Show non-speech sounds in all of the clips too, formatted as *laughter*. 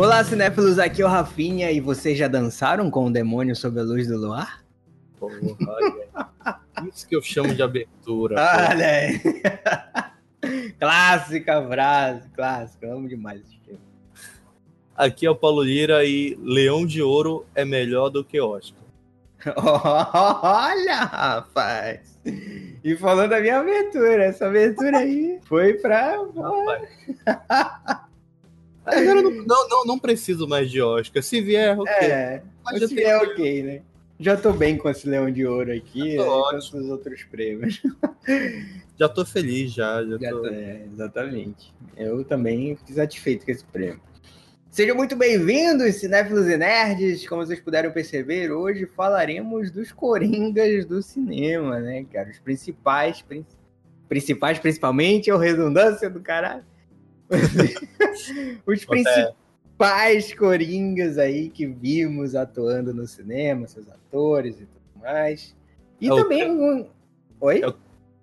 Olá, cinéfilos, aqui é o Rafinha e vocês já dançaram com o demônio sob a luz do luar? Porra. Isso que eu chamo de abertura. *laughs* Olha aí. *laughs* clássica frase, clássica. Amo demais esse filme. Aqui é o Paulo Lira e Leão de Ouro é melhor do que Oscar. *laughs* Olha, rapaz. E falando da minha abertura, essa abertura aí foi pra. Agora não, não, não, preciso mais de Oscar. Se vier, ok. É, Mas se é tem- ok, né? Já tô bem com esse leão de ouro aqui, né, com esses outros prêmios. Já tô feliz, já. já Já tô- é, exatamente. Eu também fiquei satisfeito com esse prêmio. Sejam muito bem-vindos, cinéfilos e nerds. Como vocês puderam perceber, hoje falaremos dos coringas do cinema, né, cara? Os principais, prin- principais principalmente, é o redundância do caralho. *laughs* Os principais coringas aí que vimos atuando no cinema, seus atores e tudo mais. E É o também um... Oi? É o-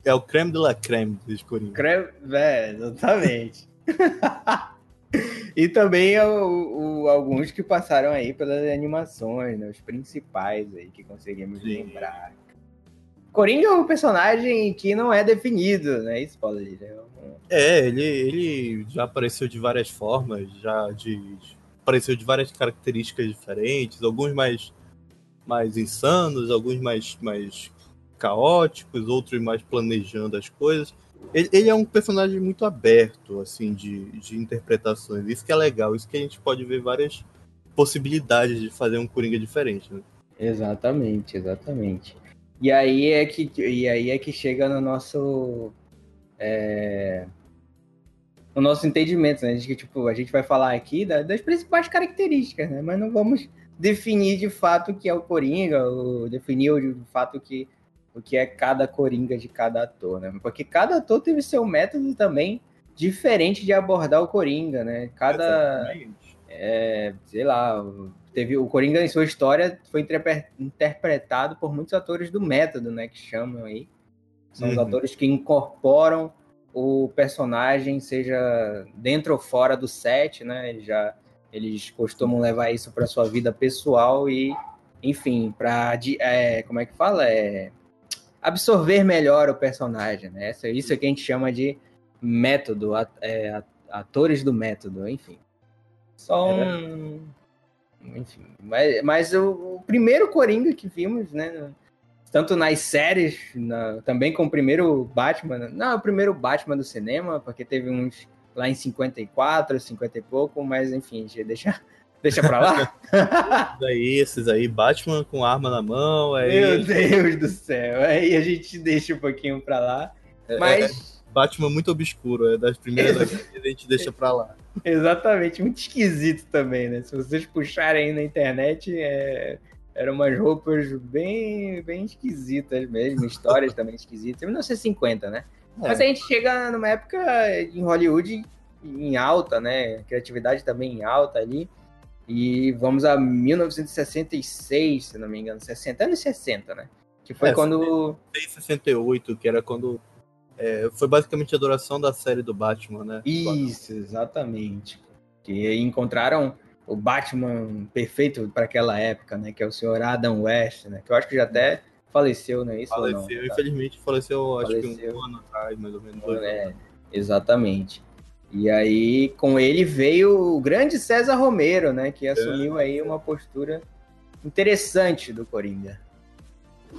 É o creme de la creme dos Coringa. Creme, é, exatamente. *laughs* e também o- o- alguns que passaram aí pelas animações, né? Os principais aí que conseguimos Sim. lembrar. Coringa é um personagem que não é definido, né? Isso, Paulo? É um- É, ele, ele já apareceu de várias formas, já de, de- apareceu de várias características diferentes, alguns mais, mais insanos, alguns mais, mais caóticos, outros mais planejando as coisas. Ele, ele é um personagem muito aberto, assim, de, de interpretações. Isso que é legal, isso que a gente pode ver várias possibilidades de fazer um Coringa diferente, né? Exatamente, exatamente. E aí é que, e aí é que chega no nosso. é, no nosso entendimento, né? A gente, tipo, a gente vai falar aqui da- das principais características, né? Mas não vamos definir de fato o que é o Coringa, ou definir de fato o que, o que é cada Coringa de cada ator, né? Porque cada ator teve seu método também diferente de abordar o Coringa, né? Cada é, sei lá, teve o Coringa em sua história foi interpre- interpretado por muitos atores do método, né, que chamam aí. São os Uhum. atores que incorporam o personagem, seja dentro ou fora do set, né? Eles já eles costumam levar isso para sua vida pessoal e, enfim, para como é que fala, é absorver melhor o personagem, né? Isso, isso é que a gente chama de método, é, at- atores do método, enfim. Só É um. Enfim. Mas, mas o, o primeiro Coringa que vimos, né? Tanto nas séries, na- também com o primeiro Batman. Não, o primeiro Batman do cinema, porque teve uns lá em 54, 50 e pouco, mas enfim, a gente deixa, *laughs* deixa pra lá. Daí, esses aí, Batman com arma na mão, aí Meu Deus do céu. Aí a gente deixa um pouquinho pra lá. É, Mas. Batman muito obscuro, é das primeiras *laughs* HQs, a gente deixa pra lá. Exatamente, muito esquisito também, né? Se vocês puxarem aí na internet, é... eram umas roupas bem, bem esquisitas mesmo, histórias também esquisitas. 1950, né? É. Mas a gente chega numa época em Hollywood em alta, né? Criatividade também em alta ali. E vamos a 1966, se não me engano, 60, anos 60, né? Que foi É, quando. 68, que era quando. É, foi basicamente a duração da série do Batman, né? Isso, exatamente. Que encontraram o Batman perfeito para aquela época, né? Que é o senhor Adam West, né? Que eu acho que já até faleceu, não é isso? ou Faleceu, não? infelizmente faleceu, acho que Faleceu. um ano atrás, mais ou menos. dois É, anos. exatamente. E aí, com ele veio o grande César Romero, né? Que assumiu aí uma postura interessante do Coringa.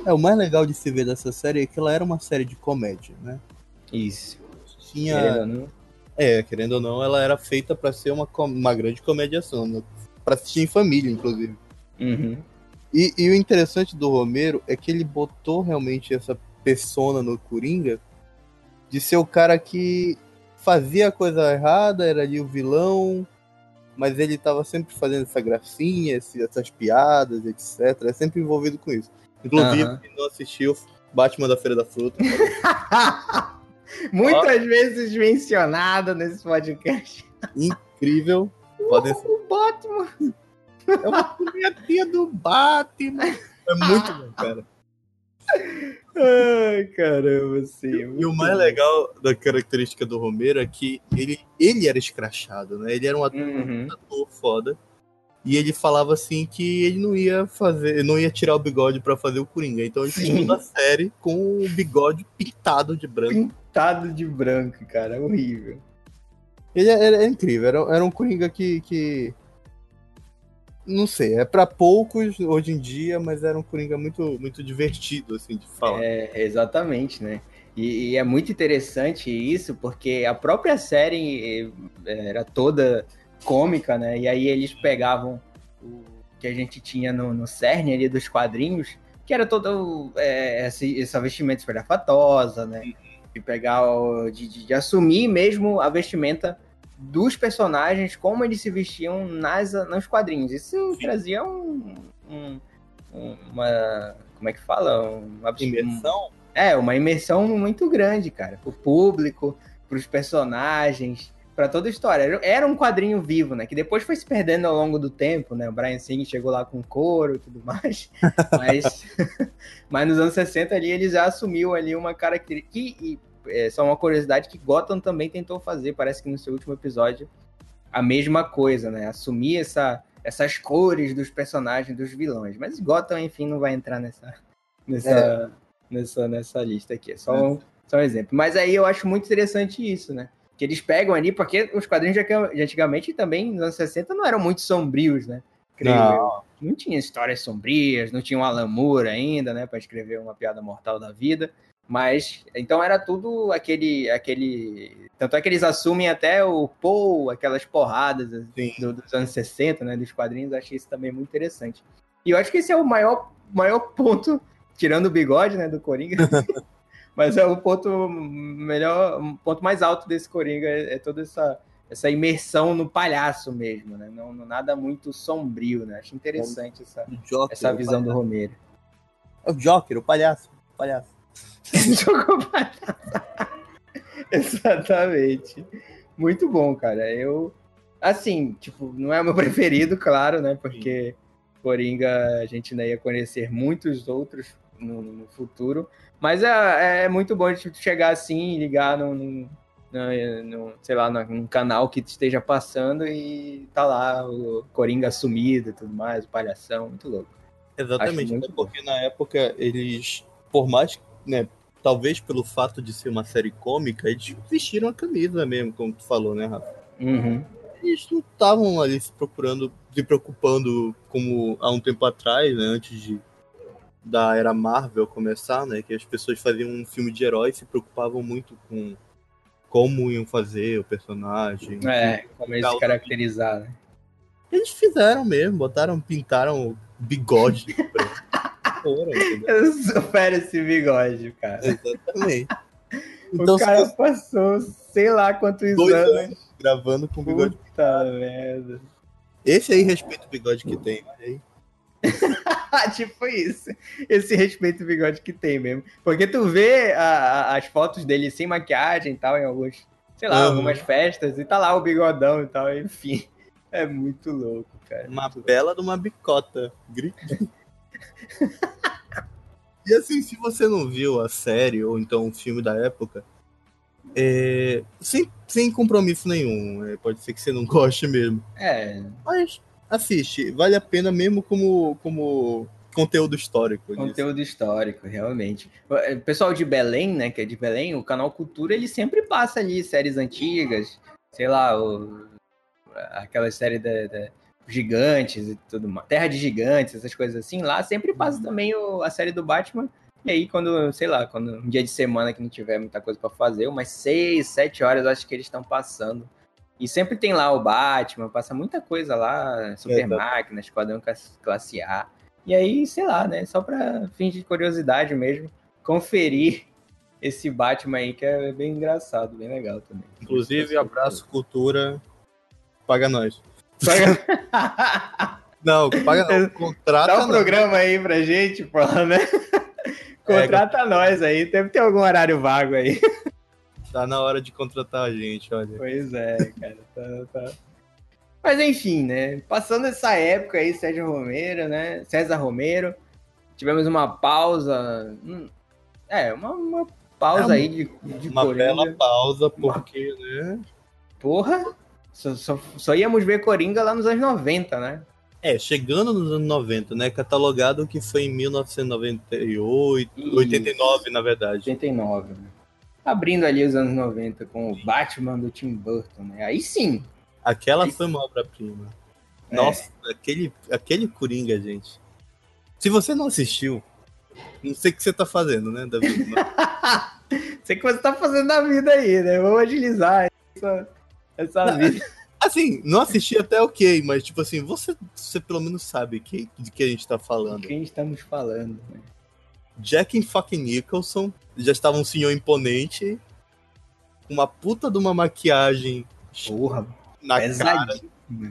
É, o mais legal de se ver dessa série é que ela era uma série de comédia, né? Isso. Tinha. Querendo ou não. É, querendo ou não, ela era feita pra ser uma, com- uma grande comediação, né? Pra assistir em família, inclusive. Uhum. E, e o interessante do Romero é que ele botou realmente essa persona no Coringa de ser o cara que fazia a coisa errada, era ali o vilão, mas ele tava sempre fazendo essa gracinha, essas piadas, etc. É sempre envolvido com isso. Inclusive, Aham. quem não assistiu Batman da Feira da Fruta. *laughs* Muitas vezes mencionado nesse podcast. incrível. Podem ser. O Batman. É uma piadinha do Batman. É muito bom, cara. Ai, caramba, sim. E o mais legal da característica do Romero é que ele, ele era escrachado, né? Ele era um ator, Uhum. ator foda. E ele falava assim que ele não ia fazer, não ia tirar o bigode pra fazer o Coringa. Então ele fez Sim. toda a série com o bigode pintado de branco. Pintado de branco, cara. Horrível. Ele era, era incrível, era, era um Coringa que, que. Não sei, é pra poucos hoje em dia, mas era um Coringa muito, muito divertido, assim, de falar. É, exatamente, né? E, e é muito interessante isso, porque a própria série eh, era toda cômica, né? E aí eles pegavam o que a gente tinha no, no cerne ali dos quadrinhos, que era todo esse- essa vestimenta espalhafatosa, né? De pegar, o- de, de- de assumir mesmo a vestimenta dos personagens, como eles se vestiam nas, nos quadrinhos. Isso trazia um, um- um- uma... Como é que fala? Uma, Imersão? é, uma imersão muito grande, cara. Pro público, pros personagens, pra toda a história. Era- um quadrinho vivo, né? Que depois foi se perdendo ao longo do tempo, né? O Brian Singer chegou lá com couro e tudo mais. *laughs* Mas, *laughs* mas nos anos 60 ali ele já assumiu ali uma característica. Que, e, é, só uma curiosidade que Gotham também tentou fazer, parece que no seu último episódio, a mesma coisa, né? Assumir essa, essas cores dos personagens, dos vilões. Mas Gotham, enfim, não vai entrar nessa, nessa, nessa, nessa lista aqui. É só um, só um exemplo. Mas aí eu acho muito interessante isso, né? Que eles pegam ali, porque os quadrinhos de antigamente também, nos anos 60, não eram muito sombrios, né? Creio. Não, Não tinha histórias sombrias, não tinha um Alan Moore ainda, né? Pra escrever uma piada mortal da vida. Mas, então era tudo aquele. aquele Tanto é que eles assumem até o Paul, aquelas porradas do- dos anos 60, né? Dos quadrinhos, eu achei isso também muito interessante. E eu acho que esse é o maior, maior ponto, tirando o bigode, né, do Coringa. *laughs* Mas é o ponto melhor, um ponto mais alto desse Coringa é, é toda essa, essa imersão no palhaço mesmo, né? Não, não nada muito sombrio, né? Acho interessante essa, Joker, essa visão do. Romero. É o Joker, o palhaço. O palhaço. *laughs* Jogou palhaço. Exatamente. Muito bom, cara. Eu, assim, tipo, não é o meu preferido, claro, né? Porque Coringa a gente ainda ia conhecer muitos outros no, no futuro. Mas é, é muito bom de chegar assim e ligar num, sei lá, num canal que esteja passando e tá lá o Coringa sumido e tudo mais, o palhação, muito louco. Exatamente, muito até porque na época eles, por mais, né, talvez pelo fato de ser uma série cômica, eles vestiram a camisa mesmo, como tu falou, né, Rafa? Uhum. Eles não estavam ali se procurando, se preocupando como há um tempo atrás, né, antes de da era Marvel começar, né, que as pessoas faziam um filme de herói e se preocupavam muito com como iam fazer o personagem. É, como ele se caracterizar, né? Eles fizeram mesmo, botaram, pintaram o bigode *laughs* entendeu? Eu supero esse bigode, cara. Exatamente. *laughs* o Então, cara se passou sei lá quantos Dois anos. anos gravando com bigode. Puta merda. Esse aí respeita o bigode que tem, aí. *laughs* tipo isso. Esse respeito bigode que tem mesmo. Porque tu vê a- a- as fotos dele sem maquiagem e tal, em alguns, sei lá, Uhum. algumas festas, e tá lá o bigodão e tal, enfim. *laughs* É muito louco, cara. Uma Muito bela de uma bicota. Grito. e assim, se você não viu a série ou então o filme da época, é, sem, sem compromisso nenhum, é, pode ser que você não goste mesmo. É, Mas assiste, vale a pena mesmo como, como conteúdo histórico. disso. conteúdo histórico, realmente. O pessoal de Belém, né, que é de Belém, o canal Cultura, ele sempre passa ali séries antigas, sei lá, o, aquela série da, da Gigantes e tudo mais, Terra de Gigantes, essas coisas assim, lá sempre passa também o- a série do Batman. E aí, quando, sei lá, quando um dia de semana que não tiver muita coisa pra fazer, umas seis, sete horas, acho que eles estão passando. E sempre tem lá o Batman, passa muita coisa lá, Super Exato. Máquina, Esquadrão Classe- A. E aí, sei lá, né? Só pra fins de curiosidade mesmo, conferir *laughs* esse Batman aí que é bem engraçado, bem legal também. Inclusive, abraço, cultura, paga nós. Paga- *laughs* Não, paga não, contrata Dá um nós. programa aí pra gente, pô, né? Contrata nós aí, deve ter algum horário vago aí. Tá na hora de contratar a gente, olha. Pois é, cara. Tá, tá. Mas enfim, né? Passando essa época aí, Sérgio Romero, né? César Romero. Tivemos uma pausa. hum, É, uma, uma pausa É aí de, de Uma Coringa. bela pausa, porque, né? Porra! Só, só, só íamos ver Coringa lá nos anos 90, né? É, chegando nos anos 90, né? Catalogado que foi em 1998, Isso. 89, na verdade. 89, né? Abrindo ali os anos 90 com o Batman do Tim Burton, né? Aí sim. Aquela Isso. foi uma obra-prima. É. Nossa, aquele, aquele Coringa, gente. Se você não assistiu, não sei o que você tá fazendo, né, Davi? *laughs* Sei que você tá fazendo na vida aí, né? Vamos agilizar essa, essa Não, vida. assim, não assisti até ok, mas tipo assim, você, você pelo menos sabe que, de que a gente tá De falando. quem estamos falando, né? Jack e fucking Nicholson já estava um senhor imponente, uma puta de uma maquiagem Porra, na cara.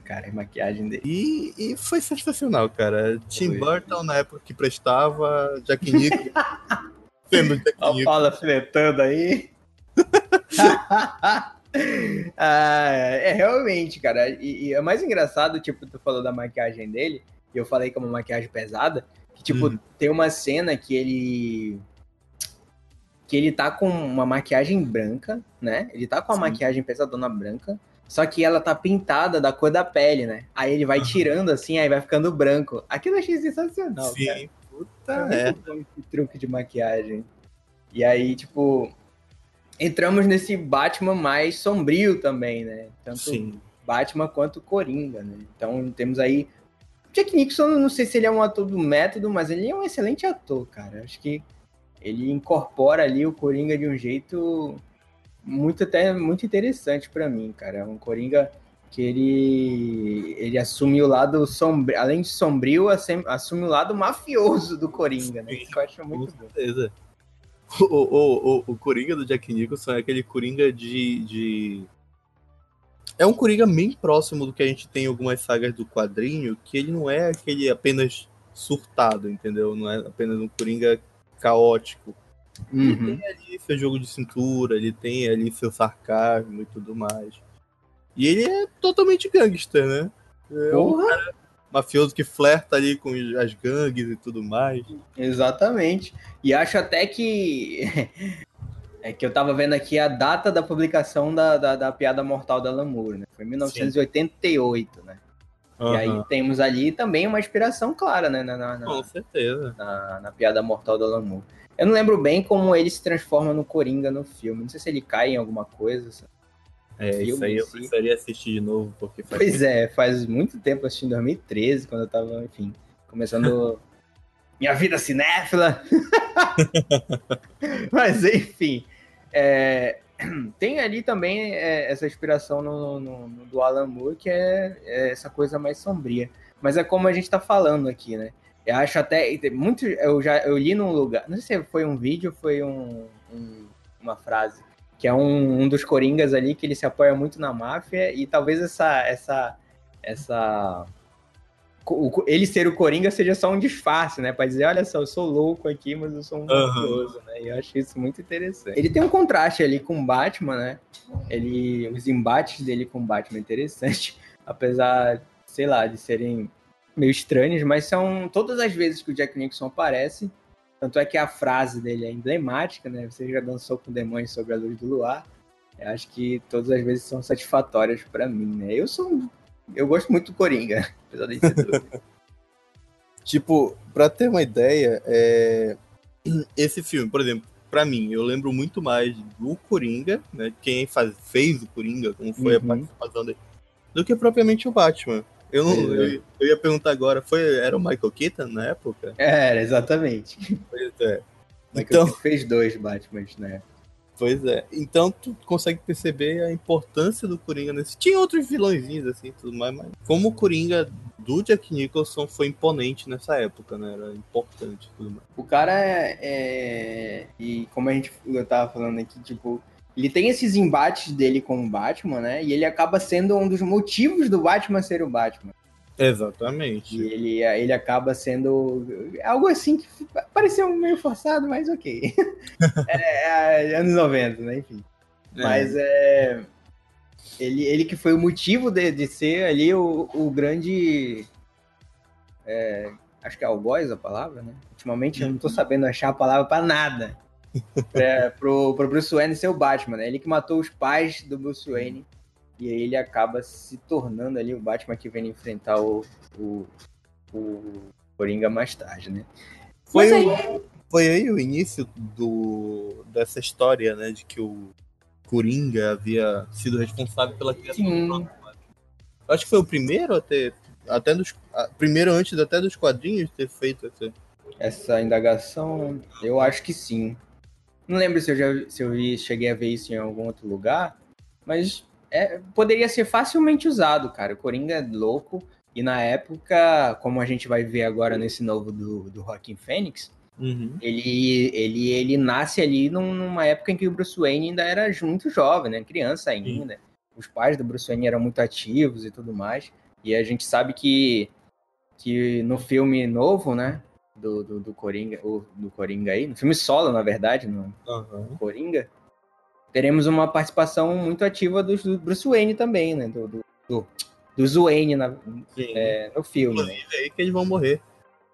cara, a maquiagem dele. E, e foi sensacional, cara. Tim Foi. Burton na época que prestava, Jack Nicholson *laughs* sendo Jack Nicholson. Paulo fletando aí. *laughs* Ah, é realmente, cara. E, e é mais engraçado, tipo, tu falou da maquiagem dele, e eu falei que é uma maquiagem pesada. Tipo, Uhum. tem uma cena que ele. Que ele tá com uma maquiagem branca, né? Ele tá com a Sim. maquiagem pesadona branca. Só que ela tá pintada da cor da pele, né? Aí ele vai tirando assim, aí vai ficando branco. Aquilo eu achei sensacional, cara. Sim, puta É esse truque de maquiagem. E aí, tipo, entramos nesse Batman mais sombrio também, né? Tanto Sim. Batman quanto Coringa, né? Então temos aí. Jack Nixon, não sei se ele é um ator do método, mas ele é um excelente ator, cara. Acho que ele incorpora ali o Coringa de um jeito muito até muito interessante pra mim, cara. É um Coringa que ele ele assume o lado sombrio, além de sombrio, assume o lado mafioso do Coringa, né? Isso que eu acho muito Com bom. certeza. O, o, o, o Coringa do Jack Nicholson é aquele Coringa de, de. É um Coringa bem próximo do que a gente tem em algumas sagas do quadrinho, que ele não é aquele apenas surtado, entendeu? Não é apenas um Coringa caótico. Ele Uhum. tem ali seu jogo de cintura, ele tem ali seu sarcasmo e tudo mais. E ele é totalmente gangster, né? É um Porra! mafioso que flerta ali com as gangues e tudo mais. Exatamente. E acho até que. *laughs* É que eu tava vendo aqui a data da publicação da, da, da Piada Mortal da Lamour, né? Foi em 1988, né? E aí temos ali também uma inspiração clara, né? Na, na, na- Com certeza. na, na Piada Mortal da Lamour. Eu não lembro bem como ele se transforma no Coringa no filme. Não sei se ele cai em alguma coisa. sabe? É, Filme isso aí eu precisaria assistir de novo, porque faz Pois é, faz muito tempo, eu assisti em 2013, quando eu tava, enfim, começando minha vida cinéfila. *laughs* Mas, enfim, é, *clears throat* tem ali também é, essa inspiração no, no- no- do Alan Moore, que é, é essa coisa mais sombria. Mas é como a gente tá falando aqui, né? Eu acho até. Muito, eu já eu li num lugar. Não sei se foi um vídeo foi um- um- uma frase. Que é um, um dos Coringas ali que ele se apoia muito na máfia. E talvez essa. essa, essa o ele ser o Coringa seja só um disfarce, né? Pra dizer, olha só, eu sou louco aqui, mas eu sou um mafioso, né? E eu acho isso muito interessante. Ele tem um contraste ali com o Batman, né? Ele, os embates dele com o Batman é interessante, *laughs* apesar, sei lá, de serem meio estranhos, mas são todas as vezes que o Jack Nicholson aparece, tanto é que a frase dele é emblemática, né? Você já dançou com demônios sobre a luz do luar. Eu acho que todas as vezes são satisfatórias pra mim, né? Eu sou eu gosto muito do Coringa, apesar de ser doido. *laughs* Tipo, pra ter uma ideia, é... esse filme, por exemplo, pra mim, eu lembro muito mais do Coringa, né? Quem faz, fez o Coringa, como foi a Uhum. participação dele, do que propriamente o Batman. Eu, não, é. eu, eu ia perguntar agora, foi, era o Michael Keaton na época? Era, exatamente. Pois é. Michael Então, Keaton fez dois Batmans, né? Pois é. Então tu consegue perceber a importância do Coringa nesse. Tinha outros vilõezinhos assim, tudo mais, mas como o Coringa do Jack Nicholson foi imponente nessa época, né? Era importante tudo mais. O cara é, é- E como a gente eu tava falando aqui, tipo, ele tem esses embates dele com o Batman, né? E ele acaba sendo um dos motivos do Batman ser o Batman. Exatamente. E ele, ele acaba sendo algo assim que pareceu meio forçado, mas ok. *laughs* é, é, anos 90, né? Enfim. Mas é. Ele, ele que foi o motivo de, de ser ali o, o grande. é, acho que é algoz a palavra, né? Ultimamente eu não tô sabendo achar a palavra pra nada. *laughs* é, pro, pro Bruce Wayne ser o Batman, né? Ele que matou os pais do Bruce Wayne. E aí ele acaba se tornando ali o Batman que vem enfrentar o, o, o Coringa mais tarde, né? Foi, aí... foi aí o início do, dessa história, né? De que o Coringa havia sido responsável pela criação Sim. do Acho que foi o primeiro a ter. Até dos, primeiro antes até dos quadrinhos ter feito essa. Essa indagação, eu acho que sim. Não lembro se eu já se eu vi, cheguei a ver isso em algum outro lugar, mas é, poderia ser facilmente usado, cara. O Coringa é louco. E na época, como a gente vai ver agora nesse novo do, do Joaquim Fênix, uhum. ele, ele, ele nasce ali numa época em que o Bruce Wayne ainda era muito jovem, né? Criança ainda. Os pais do Bruce Wayne eram muito ativos e tudo mais. E a gente sabe que, que no filme novo, né? Do, do, do Coringa, ou do Coringa aí, no filme solo, na verdade, no, uhum. Coringa, teremos uma participação muito ativa do, do Bruce Wayne também, né? Do, do, do, do Wayne na, é, no filme. Inclusive né? aí que eles vão morrer.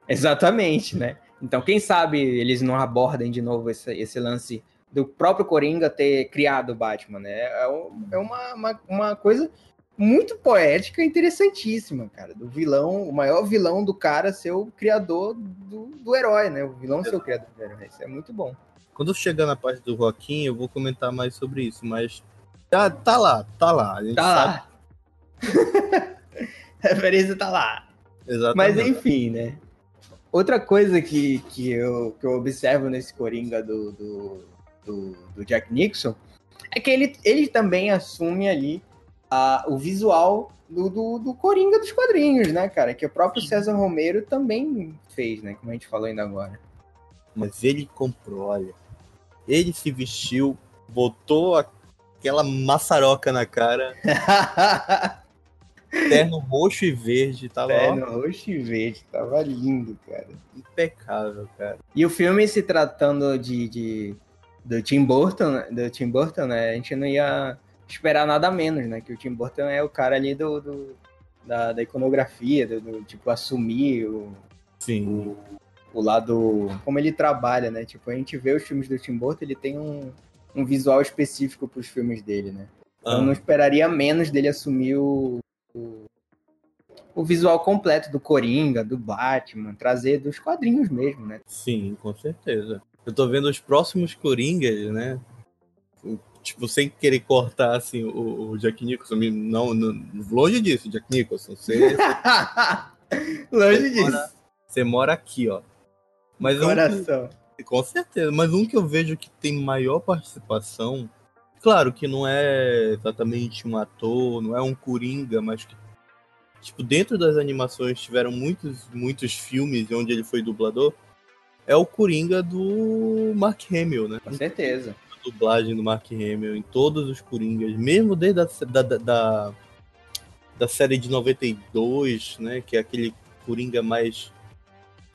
Exatamente, né? Então, quem sabe eles não abordem de novo esse, esse lance do próprio Coringa ter criado o Batman, né? É, é uma, uma, uma coisa muito poética e interessantíssima, cara. Do vilão, o maior vilão do cara ser o criador do, do herói, né? O vilão ser o criador do herói. Isso é muito bom. Quando eu chegar na parte do Joaquim, eu vou comentar mais sobre isso, mas tá, tá lá, tá lá. tá sabe... lá. *laughs* a referência tá lá. Exatamente. Mas enfim, né? Outra coisa que, que, eu, que eu observo nesse Coringa do, do, do, do Jack Nixon é que ele, ele também assume ali a, o visual do, do, do, Coringa dos quadrinhos, né, cara? Que o próprio César Romero também fez, né? Como a gente falou ainda agora. Mas ele comprou, olha. Ele se vestiu, botou aquela maçaroca na cara. *laughs* Terno roxo e verde, tava. Terno roxo e verde, tava lindo, cara. Impecável, cara. E o filme se tratando de, de do Tim Burton, né, do Tim Burton, né? A gente não ia esperar nada menos, né? Que o Tim Burton é o cara ali do, do da, da, iconografia, do, do, tipo assumir o, Sim. O, o lado como ele trabalha, né? Tipo a gente vê os filmes do Tim Burton, ele tem um, um visual específico para os filmes dele, né? Ah. Eu não esperaria menos dele assumir o, o, o visual completo do Coringa, do Batman, trazer dos quadrinhos mesmo, né? Sim, com certeza. Eu tô vendo os próximos Coringas, né? Tipo, sem querer cortar assim, o, o Jack Nicholson. Não, não, longe disso, Jack Nicholson. Você, *laughs* longe você disso. Mora, você mora aqui, ó. Mas Coração. Um, com certeza. Mas um que eu vejo que tem maior participação Claro que não é exatamente um ator, não é um coringa, mas que, tipo, dentro das animações tiveram muitos, muitos filmes onde ele foi dublador. É o coringa do Mark Hamill, né? Com certeza. A dublagem do Mark Hamill em todos os coringas, mesmo desde a da, da, da, da série de 92, né? Que é aquele coringa mais,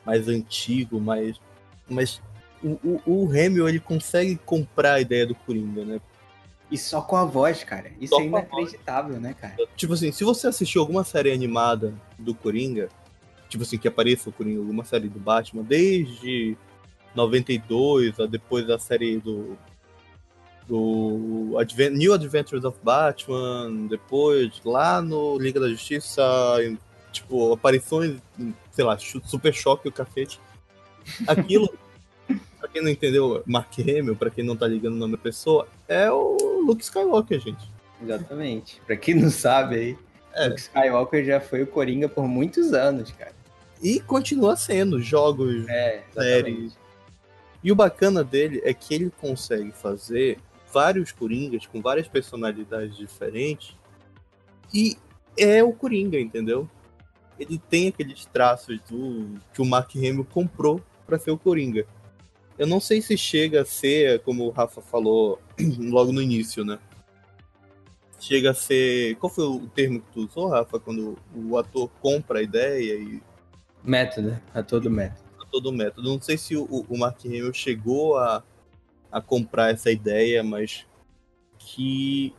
mais antigo, mais. Mas o, o, o Hamill ele consegue comprar a ideia do Coringa, né? E só com a voz, cara. Isso só é inacreditável, né, cara? Tipo assim, se você assistiu alguma série animada do Coringa, tipo assim, que apareça o Coringa, alguma série do Batman, desde 92, a depois da série do. Do New Adventures of Batman, depois lá no Liga da Justiça, tipo, aparições, sei lá, Super Choque o cafete. Aquilo *laughs* pra quem não entendeu, Mark Hamill, pra quem não tá ligando o nome da pessoa, é o Luke Skywalker, gente. Exatamente. Pra quem não sabe aí, é. Luke Skywalker já foi o Coringa por muitos anos, cara. E continua sendo, jogos, é, séries. E o bacana dele é que ele consegue fazer vários Coringas com várias personalidades diferentes e é o Coringa, entendeu? Ele tem aqueles traços do que o Mark Hamill comprou para ser o Coringa. Eu não sei se chega a ser, como o Rafa falou *clears throat* logo no início, né? Chega a ser. Qual foi o termo que tu usou, Rafa, quando o ator compra a ideia e. Método, ator do método. Ator do método. Não sei se o, o Mark Hamill chegou a, a comprar essa ideia, mas que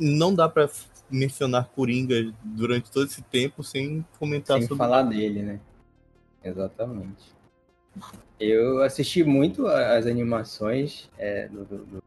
não dá para mencionar Coringa durante todo esse tempo sem comentar sem sobre falar dele, né? Exatamente. Eu assisti muito as animações é, do, do,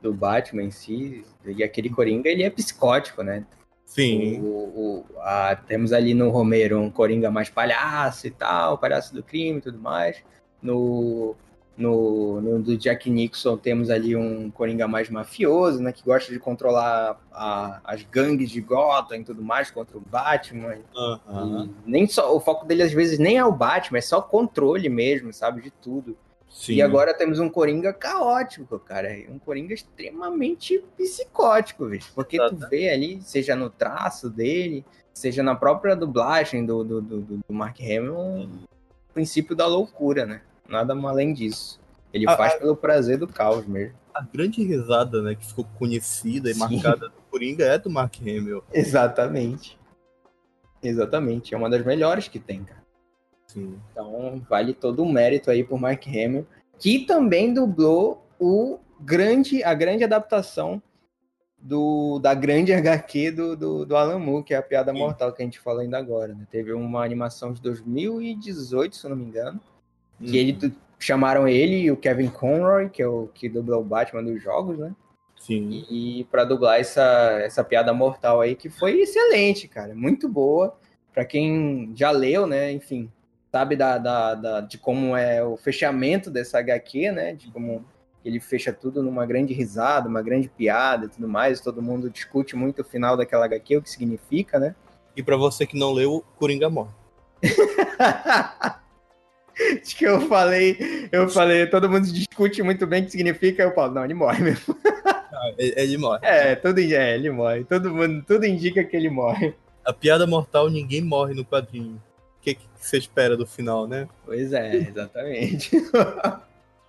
do, Batman em si, e aquele Coringa, ele é psicótico, né? Sim. O, o, a, temos ali no Romero um Coringa mais palhaço e tal, palhaço do crime e tudo mais. No, no, no, do Jack Nixon temos ali um Coringa mais mafioso, né? Que gosta de controlar a, as gangues de Gotham e tudo mais contra o Batman. Uhum. Nem só o foco dele às vezes nem é o Batman, é só controle mesmo, sabe, de tudo. Sim. E agora temos um Coringa caótico, cara. Um Coringa extremamente psicótico, velho. Porque tu vê ali, seja no traço dele, seja na própria dublagem do, do, do, do Mark Hamill, o princípio da loucura, né? Nada além disso. Ele a, faz pelo prazer do caos mesmo. A grande risada, né, que ficou conhecida e Sim. marcada do Coringa é do Mark Hamill. Exatamente. Exatamente. É uma das melhores que tem, cara. Sim. Então, vale todo o mérito aí por Mark Hamill, que também dublou o grande, a grande adaptação do, da grande *laughs* HQ do, do, do Alan Moore, que é a Piada Sim. Mortal que a gente falou ainda agora. Né? Teve uma animação de 2018, se eu não me engano, que ele uhum. chamaram ele e o Kevin Conroy, que é o que dubla o Batman dos jogos, né? Sim. E, e para dublar essa, essa piada mortal aí, que foi excelente, cara. Muito boa. para quem já leu, né? Enfim, sabe da, da, da, de como é o fechamento dessa HQ, né? De como ele fecha tudo numa grande risada, uma grande piada e tudo mais. Todo mundo discute muito o final daquela HQ, o que significa, né? E para você que não leu, Coringa morre. *laughs* Acho que eu falei, eu falei, todo mundo discute muito bem o que significa, eu falo, não, ele morre mesmo. Ah, ele morre. É, tudo, é, ele morre. Todo mundo, tudo indica que ele morre. A piada mortal, ninguém morre no quadrinho. O que, que você espera do final, né? Pois é, exatamente.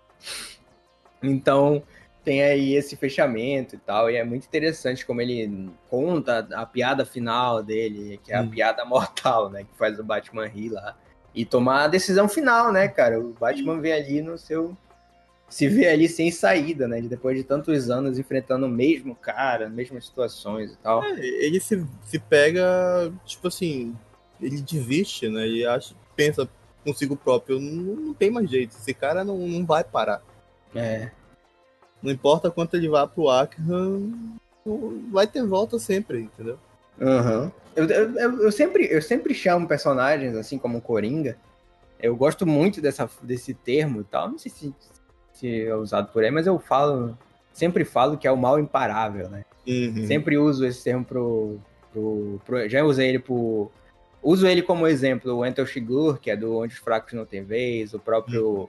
*laughs* então, tem aí esse fechamento e tal, e é muito interessante como ele conta a piada final dele, que é a hum. piada mortal, né? Que faz o Batman rir lá e tomar a decisão final, né, cara? O Batman vê ali no seu. Se vê ali sem saída, né? Depois de tantos anos enfrentando o mesmo cara, mesmas situações e tal. É, ele se, se pega, tipo assim, ele desiste, né? Ele acha, pensa consigo próprio, não, não tem mais jeito, esse cara não, não vai parar. É. Não importa quanto ele vá pro Arkham, vai ter volta sempre, entendeu? Uhum. Eu, eu, eu, sempre, eu sempre chamo personagens assim como Coringa. Eu gosto muito dessa, desse termo e tal. Não sei se, se é usado por aí, mas eu falo. Sempre falo que é o mal imparável, né? Uhum. Sempre uso esse termo pro, pro, pro, Já usei ele pro. Uso ele como exemplo, o Antel Shigur, que é do Onde os Fracos Não Tem Vez, o próprio uhum.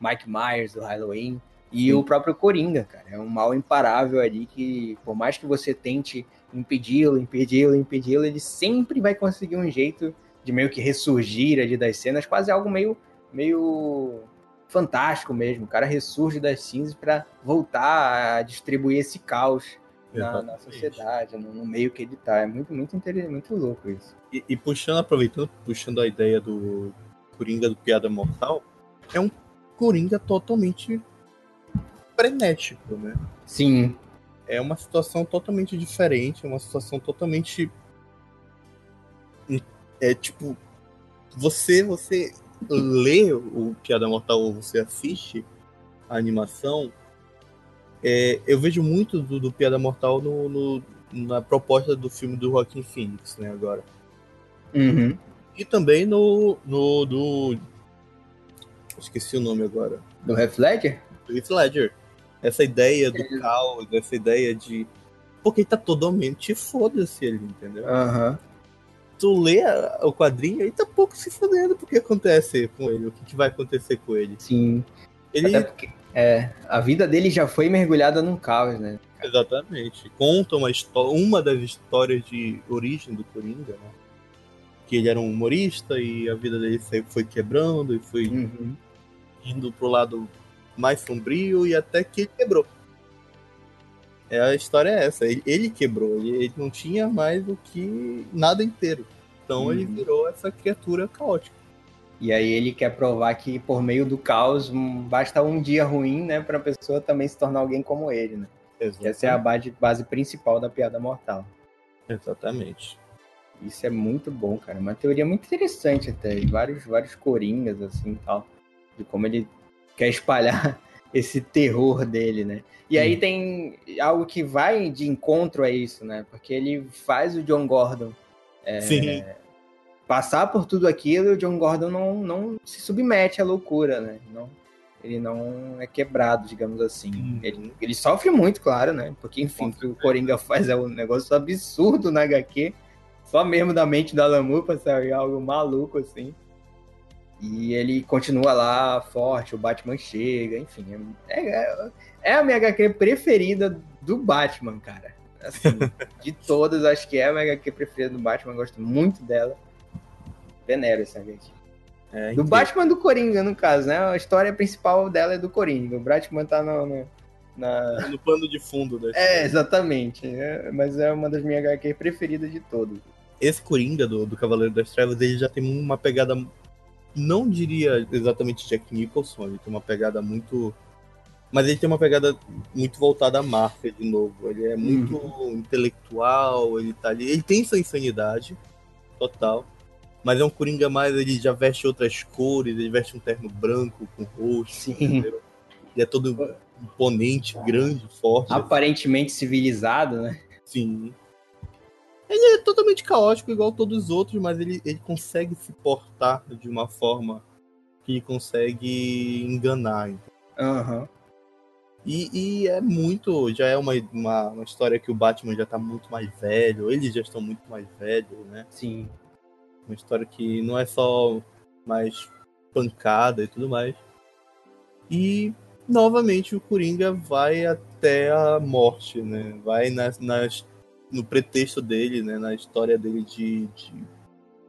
Mike Myers, do Halloween, e o próprio Coringa, cara. É um mal imparável ali que, por mais que você tente impedi-lo, impedi-lo, impedi-lo, ele sempre vai conseguir um jeito de meio que ressurgir ali das cenas, quase algo meio, meio fantástico mesmo. O cara ressurge das cinzas para voltar a distribuir esse caos na, na, sociedade, no, no, meio que ele tá. É muito, muito interessante, muito louco isso. E, e, puxando, aproveitando, puxando a ideia do Coringa do Piada Mortal, é um Coringa totalmente frenético, né? Sim, é uma situação totalmente diferente, é uma situação totalmente é tipo você você lê o Piada Mortal ou você assiste a animação, é, eu vejo muito do, do Piada Mortal no, no, na proposta do filme do Joaquim Phoenix, né, agora. Uhum. E também no, no do esqueci o nome agora. Do Heath Ledger? Do Heath Ledger. Essa ideia do é. caos, essa ideia de. Porque tá totalmente foda-se ali, entendeu? Aham. Uhum. Tu lê o quadrinho e tá pouco se fodendo porque acontece com ele, o que, que vai acontecer com ele. Sim. Ele. Até porque, é, a vida dele já foi mergulhada num caos, né? Exatamente. Conta uma história, uma das histórias de origem do Coringa, né? Que ele era um humorista e a vida dele foi quebrando e foi uhum. indo pro lado mais sombrio e até que ele quebrou. É, a história é essa, ele, ele quebrou, ele, ele, não tinha mais do que nada inteiro. Então ele uhum. virou essa criatura caótica. E aí ele quer provar que por meio do caos basta um dia ruim, né, para a pessoa também se tornar alguém como ele, né? Exatamente. Essa é a base, base principal da piada mortal. Exatamente. Isso é muito bom, cara. Uma teoria muito interessante até. Vários, vários coringas, assim, tal. De como ele quer espalhar *laughs* esse terror dele, né? E aí tem algo que vai de encontro a isso, né? Porque ele faz o John Gordon é, passar por tudo aquilo e o John Gordon não, não se submete à loucura, né? Não, ele não é quebrado, digamos assim. Ele, ele sofre muito, claro, né? Porque, enfim, o que o Coringa faz é um negócio absurdo na HQ. Só mesmo da mente da Lamu pra sair algo maluco, assim. E ele continua lá forte, o Batman chega, enfim. É, é, é a minha HQ preferida do Batman, cara. Assim, *laughs* de todas, acho que é a minha HQ preferida do Batman, gosto muito dela. Venero essa HQ. É, do Batman do Coringa, no caso, né? A história principal dela é do Coringa. O Batman tá no, no, na... no pano de fundo da É, exatamente. É, mas é uma das minhas HQ preferidas de todos. Esse Coringa do, do Cavaleiro das Trevas, ele já tem uma pegada não diria exatamente Jack Nicholson, ele tem uma pegada muito. Mas ele tem uma pegada muito voltada à máfia de novo. Ele é muito uhum. intelectual, ele tá ali. Ele tem sua insanidade total. Mas é um Coringa mais, ele já veste outras cores, ele veste um terno branco com. Entendeu? Ele é todo imponente, grande, forte. Aparentemente civilizado, né? Sim. Ele é totalmente caótico, igual todos os outros, mas ele, ele consegue se portar de uma forma que consegue enganar. Aham. Uhum. E, e, é muito. Já é uma, uma, uma, história que o Batman já tá muito mais velho, eles já estão muito mais velhos, né? Sim. Uma história que não é só mais pancada e tudo mais. E novamente o Coringa vai até a morte, né? Vai nas, nas no pretexto dele, né, na história dele de, de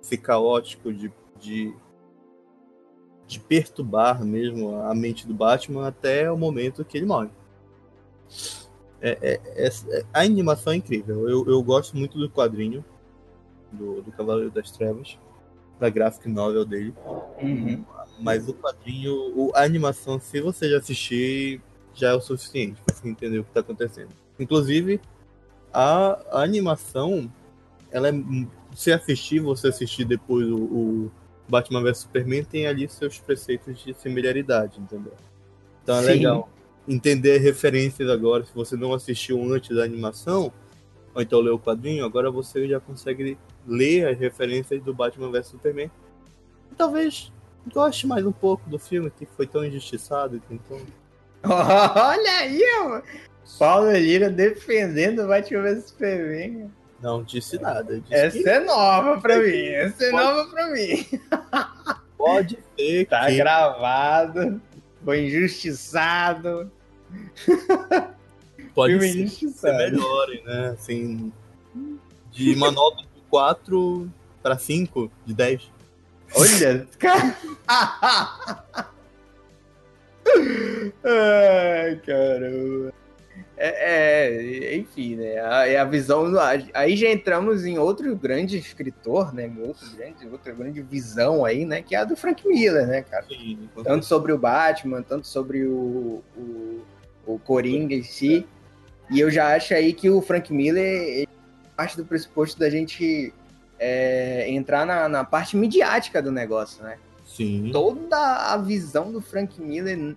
ser caótico, de, de, de, perturbar mesmo a mente do Batman até o momento que ele morre. É, é, é, é a animação é incrível. Eu, eu gosto muito do quadrinho do, do Cavaleiro das Trevas, da graphic novel dele. Uhum. Mas o quadrinho, a animação, se você já assistir, já é o suficiente para você entender o que está acontecendo. Inclusive, a, a animação, ela é. Se assistir, você assistir depois o, o Batman vs Superman, tem ali seus preceitos de similaridade, entendeu? Então é Sim. legal entender referências agora. Se você não assistiu antes da animação, ou então leu o quadrinho, agora você já consegue ler as referências do Batman vs Superman. E talvez goste mais um pouco do filme que foi tão injustiçado. Então... *laughs* Olha aí, mano. Paulo Lira defendendo o Batman Superman. Não disse nada. Disse Essa que... é nova pra mim. Essa é Pode... nova pra mim. Pode ser. Tá que... gravado. Foi injustiçado. Pode ser, injustiçado. ser melhore, né? Assim, de uma nota de 4 para 5, de 10. Olha, cara. *laughs* Ai, caramba. É, é, enfim, né? A, é a visão. Aí já entramos em outro grande escritor, né? Outro grande, outra grande visão aí, né? Que é a do Frank Miller, né, cara? Sim, tanto sobre o Batman, tanto sobre o, o, o Coringa em si. E eu já acho aí que o Frank Miller parte do pressuposto da gente é, entrar na, na parte midiática do negócio, né? Sim. Toda a visão do Frank Miller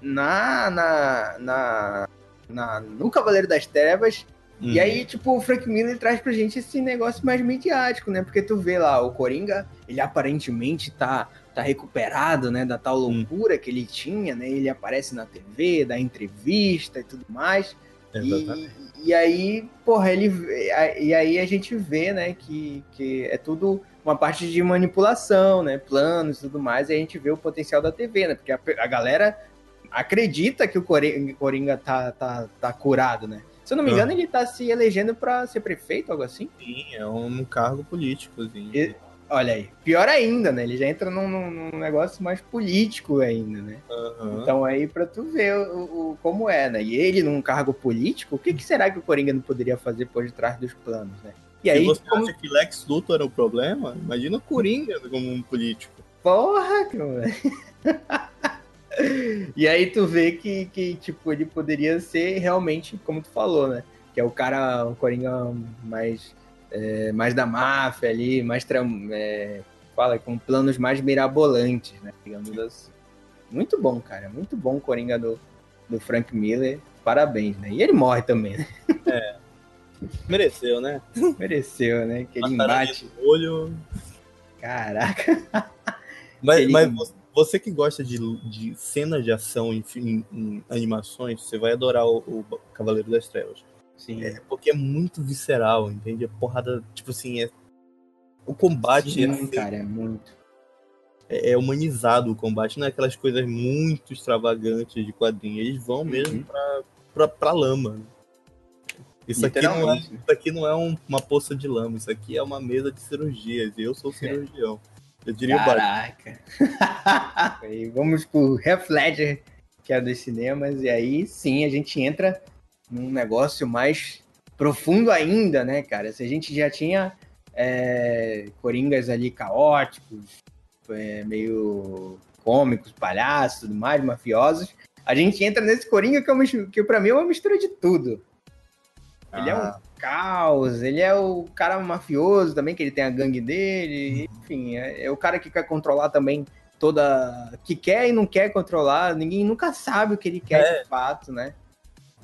na, na, na na, no Cavaleiro das Trevas. Uhum. E aí, tipo, o Frank Miller traz pra gente esse negócio mais midiático, né? Porque tu vê lá, o Coringa, ele aparentemente tá, tá recuperado, né? Da tal uhum. loucura uhum. que ele tinha, né? Ele aparece na TV, dá entrevista e tudo mais. E, e, aí, porra, ele. E aí a gente vê, né, que, que é tudo uma parte de manipulação, né? Planos e tudo mais, e a gente vê o potencial da TV, né? Porque a, a galera acredita que o Coringa, Coringa tá, tá, tá curado, né? Se eu não me engano, ele tá se elegendo para ser prefeito, algo assim. Sim, é um cargo político, assim. E, olha aí, pior ainda, né? Ele já entra num, num negócio mais político ainda, né? Uhum. Então aí pra tu ver o, o, como é, né? E ele num cargo político, o que, que, será que o Coringa não poderia fazer por detrás dos planos, né? E aí, Se você como... acha que Lex Luthor era o problema, imagina o Coringa como um político. Porra, cara. *laughs* *laughs* e aí tu vê que, que, tipo, ele poderia ser realmente, como tu falou, né? Que é o cara, o Coringa mais, é, mais da máfia ali, mais, é, fala, com planos mais mirabolantes, né? Digamos assim. Muito bom, cara. Muito bom o Coringa do, do Frank Miller. Parabéns, né? E ele morre também, né? É. Mereceu, né? *laughs* Mereceu, né? Aquele Mataram embate. olho. Caraca. Mas, mas vo- você que gosta de, de cenas de ação em, em- em animações, você vai adorar o, o Cavaleiro das Trevas. Sim. É porque é muito visceral, entende? A porrada, tipo assim, é. O combate Sim, é, cara, é muito. é, é humanizado o combate, não é aquelas coisas muito extravagantes de quadrinho. Eles vão mesmo Uhum. pra, pra, pra lama. né? Isso aqui, não é, isso aqui não é um- uma poça de lama, isso aqui é uma mesa de cirurgias. E eu sou cirurgião. Eu diria o Batman. Caraca. *laughs* e vamos pro Heath Ledger, que é dos cinemas, e aí sim a gente entra num negócio mais profundo ainda, né, cara? Se a gente já tinha é, coringas ali caóticos, é, meio cômicos, palhaços, tudo mais, mafiosos, a gente entra nesse coringa que, é uma, que pra mim é uma mistura de tudo. Ele é um Ah, caos, ele é o cara mafioso também, que ele tem a gangue dele, enfim, é, é o cara que quer controlar também toda. que quer e não quer controlar, ninguém nunca sabe o que ele quer É. de fato, né?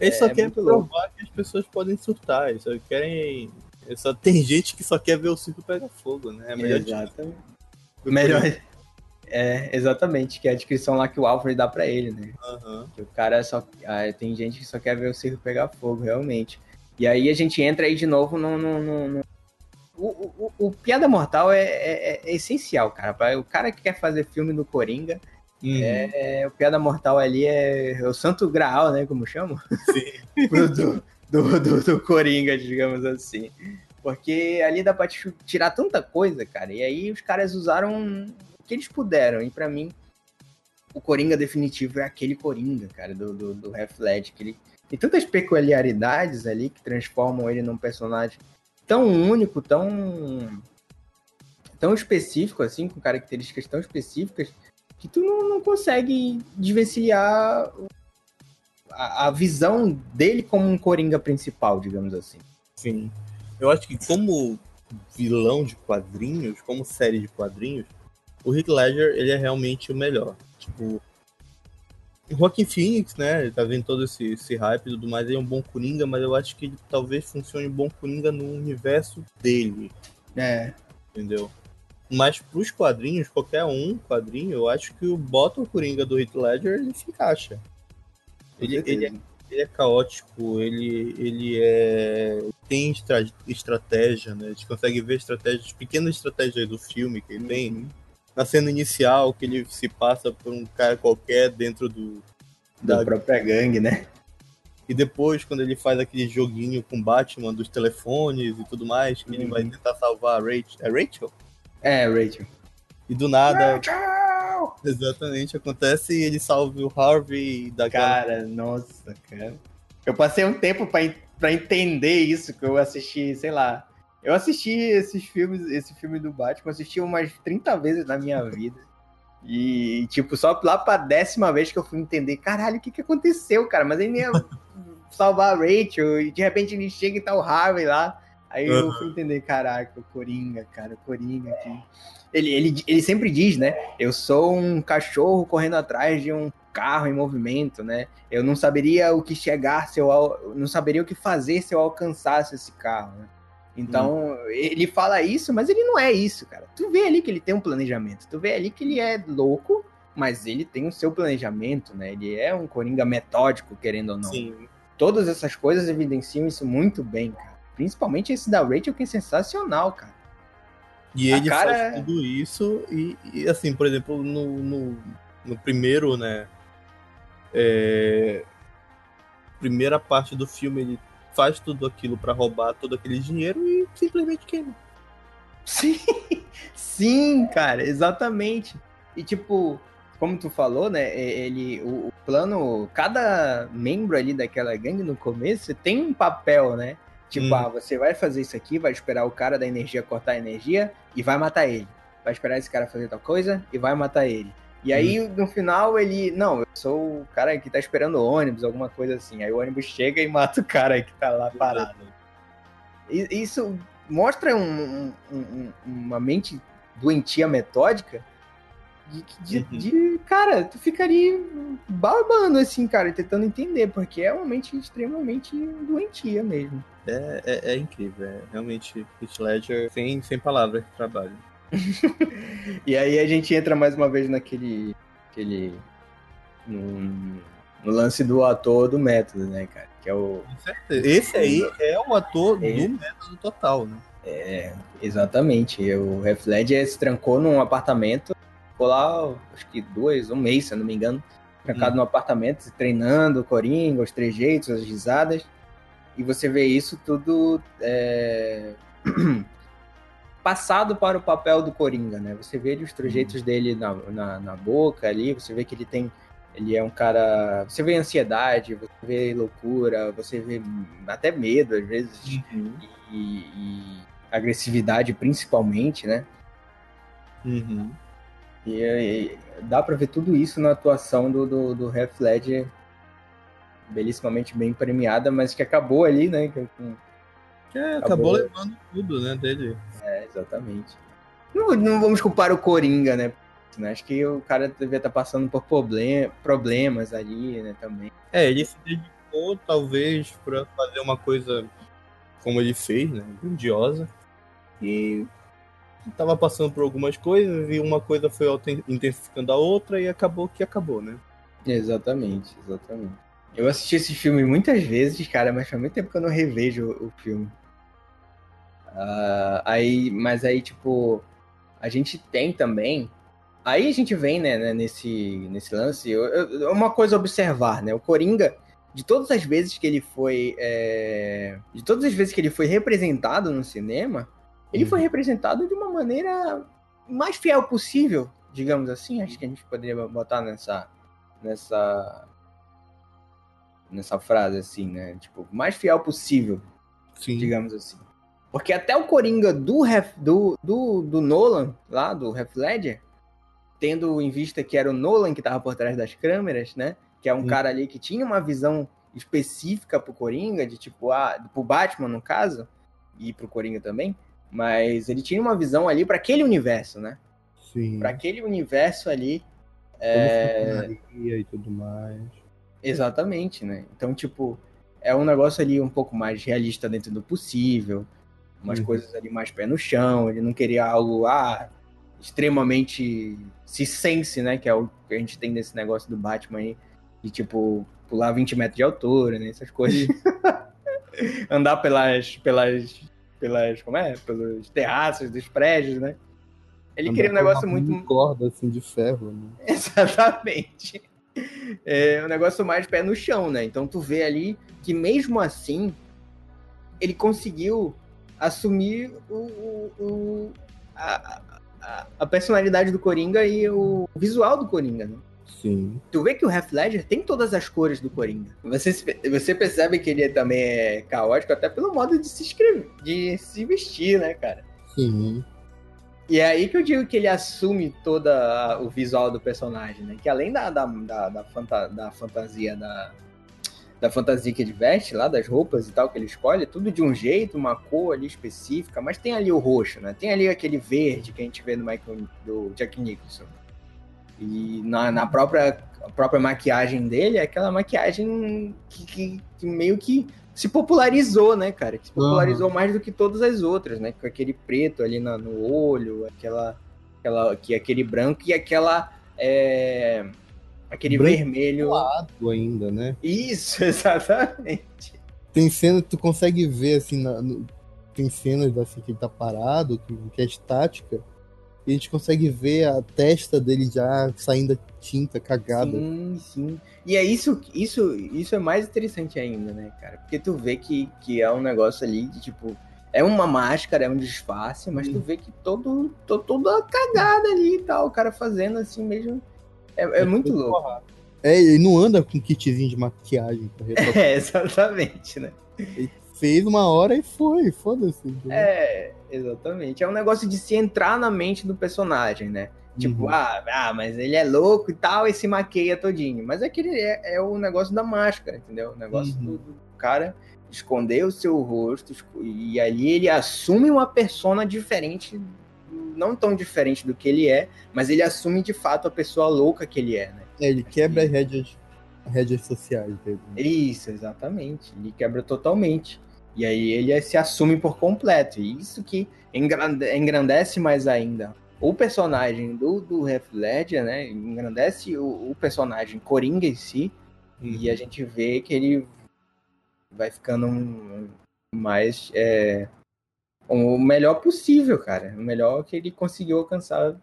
Ele só é quer muito louco. provar que as pessoas podem surtar. Eles só querem. eles Só tem gente que só quer ver o circo pegar fogo, né? É melhor Exatamente. Melhor. É, exatamente, que é a descrição lá que o Alfred dá pra ele, né? Aham. Que o cara só. ah, tem gente que só quer ver o circo pegar fogo, realmente. E aí a gente entra aí de novo no. no- no- no- O, o- o- Piada Mortal é, é- é essencial, cara. Pra- O cara que quer fazer filme do Coringa, Uhum. é, o Piada Mortal ali é, o santo graal, né? Como chamam? *laughs* Do, do, do, do Coringa, digamos assim. Porque ali dá pra ti- tirar tanta coisa, cara. E aí os caras usaram o que eles puderam. E pra mim, o Coringa definitivo é aquele Coringa, cara, do, do, do Half Ledger, que ele tem tantas peculiaridades ali que transformam ele num personagem tão único, tão tão específico, assim, com características tão específicas, que tu não, não consegue desvencilhar a, a visão dele como um Coringa principal, digamos assim. Sim. Eu acho que como vilão de quadrinhos, como série de quadrinhos, o Heath Ledger, ele é realmente o melhor. Tipo, o Joaquin Phoenix, né, ele tá vendo todo esse, esse hype e tudo mais, ele é um bom Coringa, mas eu acho que ele talvez funcione bom Coringa no universo dele, É, entendeu? Mas pros quadrinhos, qualquer um quadrinho, eu acho que o bota o Coringa do Heath Ledger, ele se encaixa. Ele, ele, é, ele é caótico, ele, ele é tem estra- estratégia, né? A gente consegue ver estratégias, pequenas estratégias do filme que ele tem. Uhum. Na cena inicial, que ele se passa por um cara qualquer dentro do. da Da, própria gangue, né? e depois, quando ele faz aquele joguinho com Batman dos telefones e tudo mais, que ele Uhum. vai tentar salvar a Rachel. É Rachel? É, Rachel. E do nada, Rachel! exatamente, acontece e ele salva o Harvey daquela. Cara, nossa, cara. Eu passei um tempo pra entender isso, que eu assisti, sei lá. Eu assisti esses filmes, esse filme do Batman, assisti umas 30 vezes na minha vida. E, tipo, só lá pra décima vez que eu fui entender, caralho, o que que aconteceu, cara? Mas ele ia *laughs* salvar a Rachel, e de repente ele chega e tá o Harvey lá. Aí eu fui entender, caraca, o Coringa, cara, o Coringa aqui. Ele, ele, ele sempre diz, né? Eu sou um cachorro correndo atrás de um carro em movimento, né? Eu não saberia o que chegar se eu al- não saberia o que fazer se eu alcançasse esse carro, né? Então, ele fala isso, mas ele não é isso, cara. Tu vê ali que ele tem um planejamento, tu vê ali que ele é louco, mas ele tem o seu planejamento, né? Ele é um coringa metódico, querendo ou não. Sim. Todas essas coisas evidenciam isso muito bem, cara. Principalmente esse da Rachel, que é sensacional, cara. E A ele cara faz é- tudo isso e, e, assim, por exemplo, no, no, no primeiro, né? é, primeira parte do filme, ele faz tudo aquilo pra roubar todo aquele dinheiro e simplesmente queima. Sim, *laughs* sim, cara, exatamente. E tipo, como tu falou, né? Ele, o, o plano, cada membro ali daquela gangue no começo tem um papel, né? Tipo, Hum. ah, você vai fazer isso aqui, vai esperar o cara da energia cortar a energia e vai matar ele. Vai esperar esse cara fazer tal coisa e vai matar ele. E aí, no final, ele. Não, eu sou o cara que tá esperando o ônibus, alguma coisa assim. Aí o ônibus chega e mata o cara que tá lá parado. E- Isso mostra um- um- um- uma mente doentia metódica, de, de, Uhum. de- cara, tu ficaria babando assim, cara, tentando entender, porque é realmente extremamente doentia mesmo. É, é, é incrível, é realmente Heath Ledger sem, sem palavras de trabalho. E aí a gente entra mais uma vez naquele. aquele. no, no lance do ator do método, né, cara? Que é o. Com certeza. Esse aí é o ator É. do método total, né? É, exatamente. O Ledger se trancou num apartamento, ficou lá, acho que dois, um mês, se eu não me engano, trancado num apartamento, treinando o Coringa, os trejeitos, as risadas. E você vê isso tudo é, *clears throat* passado para o papel do Coringa, né? Você vê os trejeitos dele na, na, na boca ali, você vê que ele tem. Ele é um cara. Você vê ansiedade, você vê loucura, você vê até medo, às vezes e, e agressividade principalmente, né? Uhum. E, e dá pra ver tudo isso na atuação do, do, do Heath Ledger, belíssimamente bem premiada, mas que acabou ali, né? que- É, acabou Acabou. levando tudo, né, dele. É, exatamente. Não, não vamos culpar o Coringa, né? né? Acho que o cara devia estar passando por problem, problemas ali, né, também. É, ele se dedicou, talvez, pra fazer uma coisa como ele fez, né? Grandiosa. E tava passando por algumas coisas e uma coisa foi intensificando a outra e acabou que acabou, né? Exatamente, exatamente. Eu assisti esse filme muitas vezes, cara, mas faz muito tempo que eu não revejo o filme. Ah, aí, mas aí, tipo, a gente tem também. Aí a gente vem, né, né, nesse, nesse lance. eu- eu- uma coisa a observar, né? O Coringa, de todas as vezes que ele foi. é, de todas as vezes que ele foi representado no cinema, ele foi representado de uma maneira mais fiel possível, digamos assim. Acho que a gente poderia botar nessa. nessa. nessa frase, assim, né? Tipo, mais fiel possível Sim. digamos assim. Porque até o Coringa do, Hef- do, do, do Nolan, lá do Heath Ledger, tendo em vista que era o Nolan que estava por trás das câmeras, né? Que é um Sim. cara ali que tinha uma visão específica pro Coringa, de tipo, ah, pro Batman, no caso, e pro Coringa também, mas ele tinha uma visão ali para aquele universo, né? Sim. Para aquele universo ali. Como É... e tudo mais. Exatamente, né? Então, tipo, é um negócio ali um pouco mais realista dentro do possível, umas Uhum. coisas ali mais pé no chão, ele não queria algo, ah, extremamente sense, né? Que é o que a gente tem nesse negócio do Batman aí, de tipo, pular 20 metros de altura, né? Essas coisas. *laughs* *laughs* Andar pelas, pelas, pelas, como é? Pelos terraços dos prédios, né? Ele queria um negócio muito, corda assim de ferro, né? *laughs* Exatamente. É um negócio mais pé no chão, né? Então tu vê ali que mesmo assim ele conseguiu assumir o, o- o- a, a- a personalidade do Coringa e o visual do Coringa, né? Sim. Tu vê que o Heath Ledger tem todas as cores do Coringa. Você, você percebe que ele também é caótico até pelo modo de se escrever, de se vestir, né, cara? Sim. E é aí que eu digo que ele assume todo o visual do personagem, né? Que além da, da, da, da, fanta- da fantasia da, da fantasia que ele veste lá, das roupas e tal que ele escolhe, é tudo de um jeito, uma cor ali específica, mas tem ali o roxo, né? Tem ali aquele verde que a gente vê no Michael, do Jack Nicholson. E na, na própria, a própria maquiagem dele, é aquela maquiagem que, que- que meio que se popularizou, né, cara? Que se popularizou mais do que todas as outras, né? Com aquele preto ali na- no olho, aquela, aquela, que aquele branco e aquela é, aquele Branco vermelho. Ainda, né? Isso, *laughs* exatamente. Tem cena que tu consegue ver, assim, na- no- tem cenas assim que ele tá parado, que, que é estática, e a gente consegue ver a testa dele já saindo a tinta cagada. Sim, sim. E é isso, isso, isso é mais interessante ainda, né, cara? Porque tu vê que, que é um negócio ali de tipo. É uma máscara, é um disfarce, mas tu vê que todo, to- toda cagada ali e tal, o cara fazendo assim mesmo. É, é muito louco. É, ele não anda com kitzinho de maquiagem *laughs* pra retocar. É, exatamente, né? Fez uma hora e foi, foda-se. É, exatamente. É um negócio de se entrar na mente do personagem, né? Tipo, Uhum. ah, ah, mas ele é louco e tal, e se maqueia todinho. Mas aquele é, é o negócio da máscara, entendeu? O negócio Uhum. do, do cara esconder o seu rosto e ali ele assume uma persona diferente não tão diferente do que ele é, mas ele assume de fato a pessoa louca que ele é, né? É, ele quebra as rédeas, rédeas sociais dele. Isso, exatamente. Ele quebra totalmente. E aí ele se assume por completo. E isso que engrandece mais ainda o personagem do, do Heath Ledger, né? Engrandece o, o personagem Coringa em si. Uhum. E a gente vê que ele vai ficando um, mais. É, o melhor possível, cara. O melhor que ele conseguiu alcançar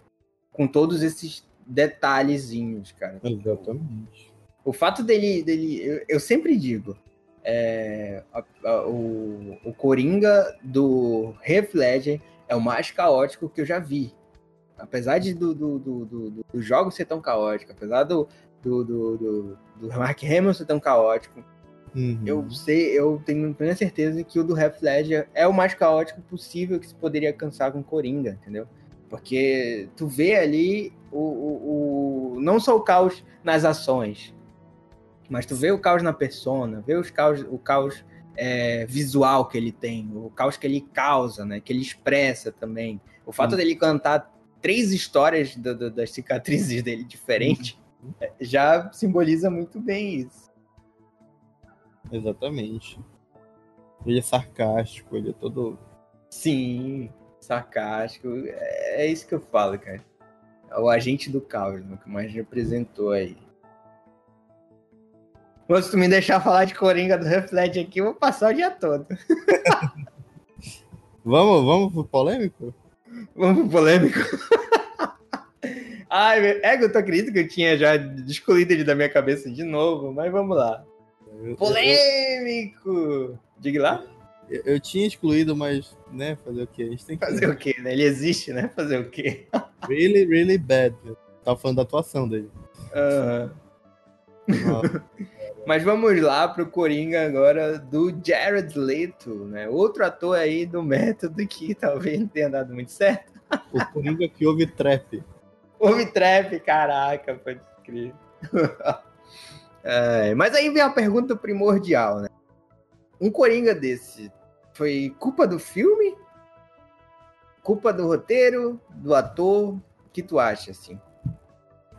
com todos esses detalhezinhos, cara. Exatamente. O fato dele. dele eu, eu sempre digo. É, a, a, o, o Coringa do Heath Ledger é o mais caótico que eu já vi. Apesar de do, do, do, do, do jogo ser tão caótico, apesar do, do, do, do, do Mark Hamill ser tão caótico, uhum. eu sei, eu tenho plena certeza que o do Half Ledger é o mais caótico possível que se poderia alcançar com Coringa, entendeu? Porque tu vê ali o, o, o, não só o caos nas ações, mas tu vê o caos na persona, vê os caos, o caos é, visual que ele tem, o caos que ele causa, né? Que ele expressa também. O fato uhum. dele cantar três histórias do, do, das cicatrizes dele diferentes uhum. já simboliza muito bem isso. Exatamente. Ele é sarcástico, ele é todo. Sim, sarcástico. É, é isso que eu falo, cara. É o agente do caos, né, que mais representou aí. se tu me deixar falar de Coringa do Reflete aqui, eu vou passar o dia todo. *laughs* vamos, vamos pro polêmico? Vamos pro polêmico. *laughs* Ai, ego, tu acredita que eu tinha já excluído ele da minha cabeça de novo, mas vamos lá. Eu, Polêmico! Eu, Diga lá. Eu, eu, tinha excluído, mas, né, fazer o quê? A gente tem que... Fazer o quê, né? Ele existe, né? Fazer o quê? really, really bad. Tava falando da atuação dele. Aham. Uhum. Mas vamos lá pro Coringa agora do Jared Leto, né? Outro ator aí do método que talvez não tenha dado muito certo. O Coringa que houve trap. Houve trap, caraca, pode crer. É, mas aí vem a pergunta primordial, né? Um Coringa desse foi culpa do filme? Culpa do roteiro? Do ator? O que tu acha, assim?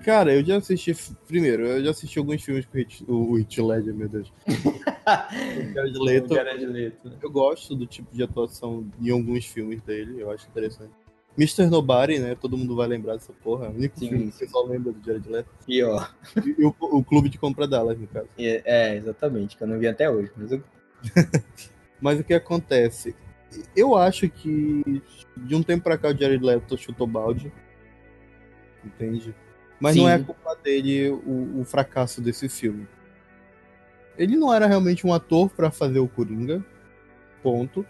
Cara, eu já assisti. Primeiro, eu já assisti alguns filmes com o Hit Ledger, meu Deus. *laughs* o Jared Leto. Leto. Eu gosto do tipo de atuação em alguns filmes dele, eu acho interessante. Mr. Nobody, né? Todo mundo vai lembrar dessa porra. O único filme que pessoal lembra do Jared Leto. E ó. E o, o clube de compra Dallas, no caso. É, é, exatamente, que eu não vi até hoje. Mas, eu... *laughs* mas o que acontece? Eu acho que de um tempo pra cá o Jared Leto chutou balde. Entende? Mas sim. não é culpa dele o, o fracasso desse filme. Ele não era realmente um ator para fazer o Coringa. Ponto.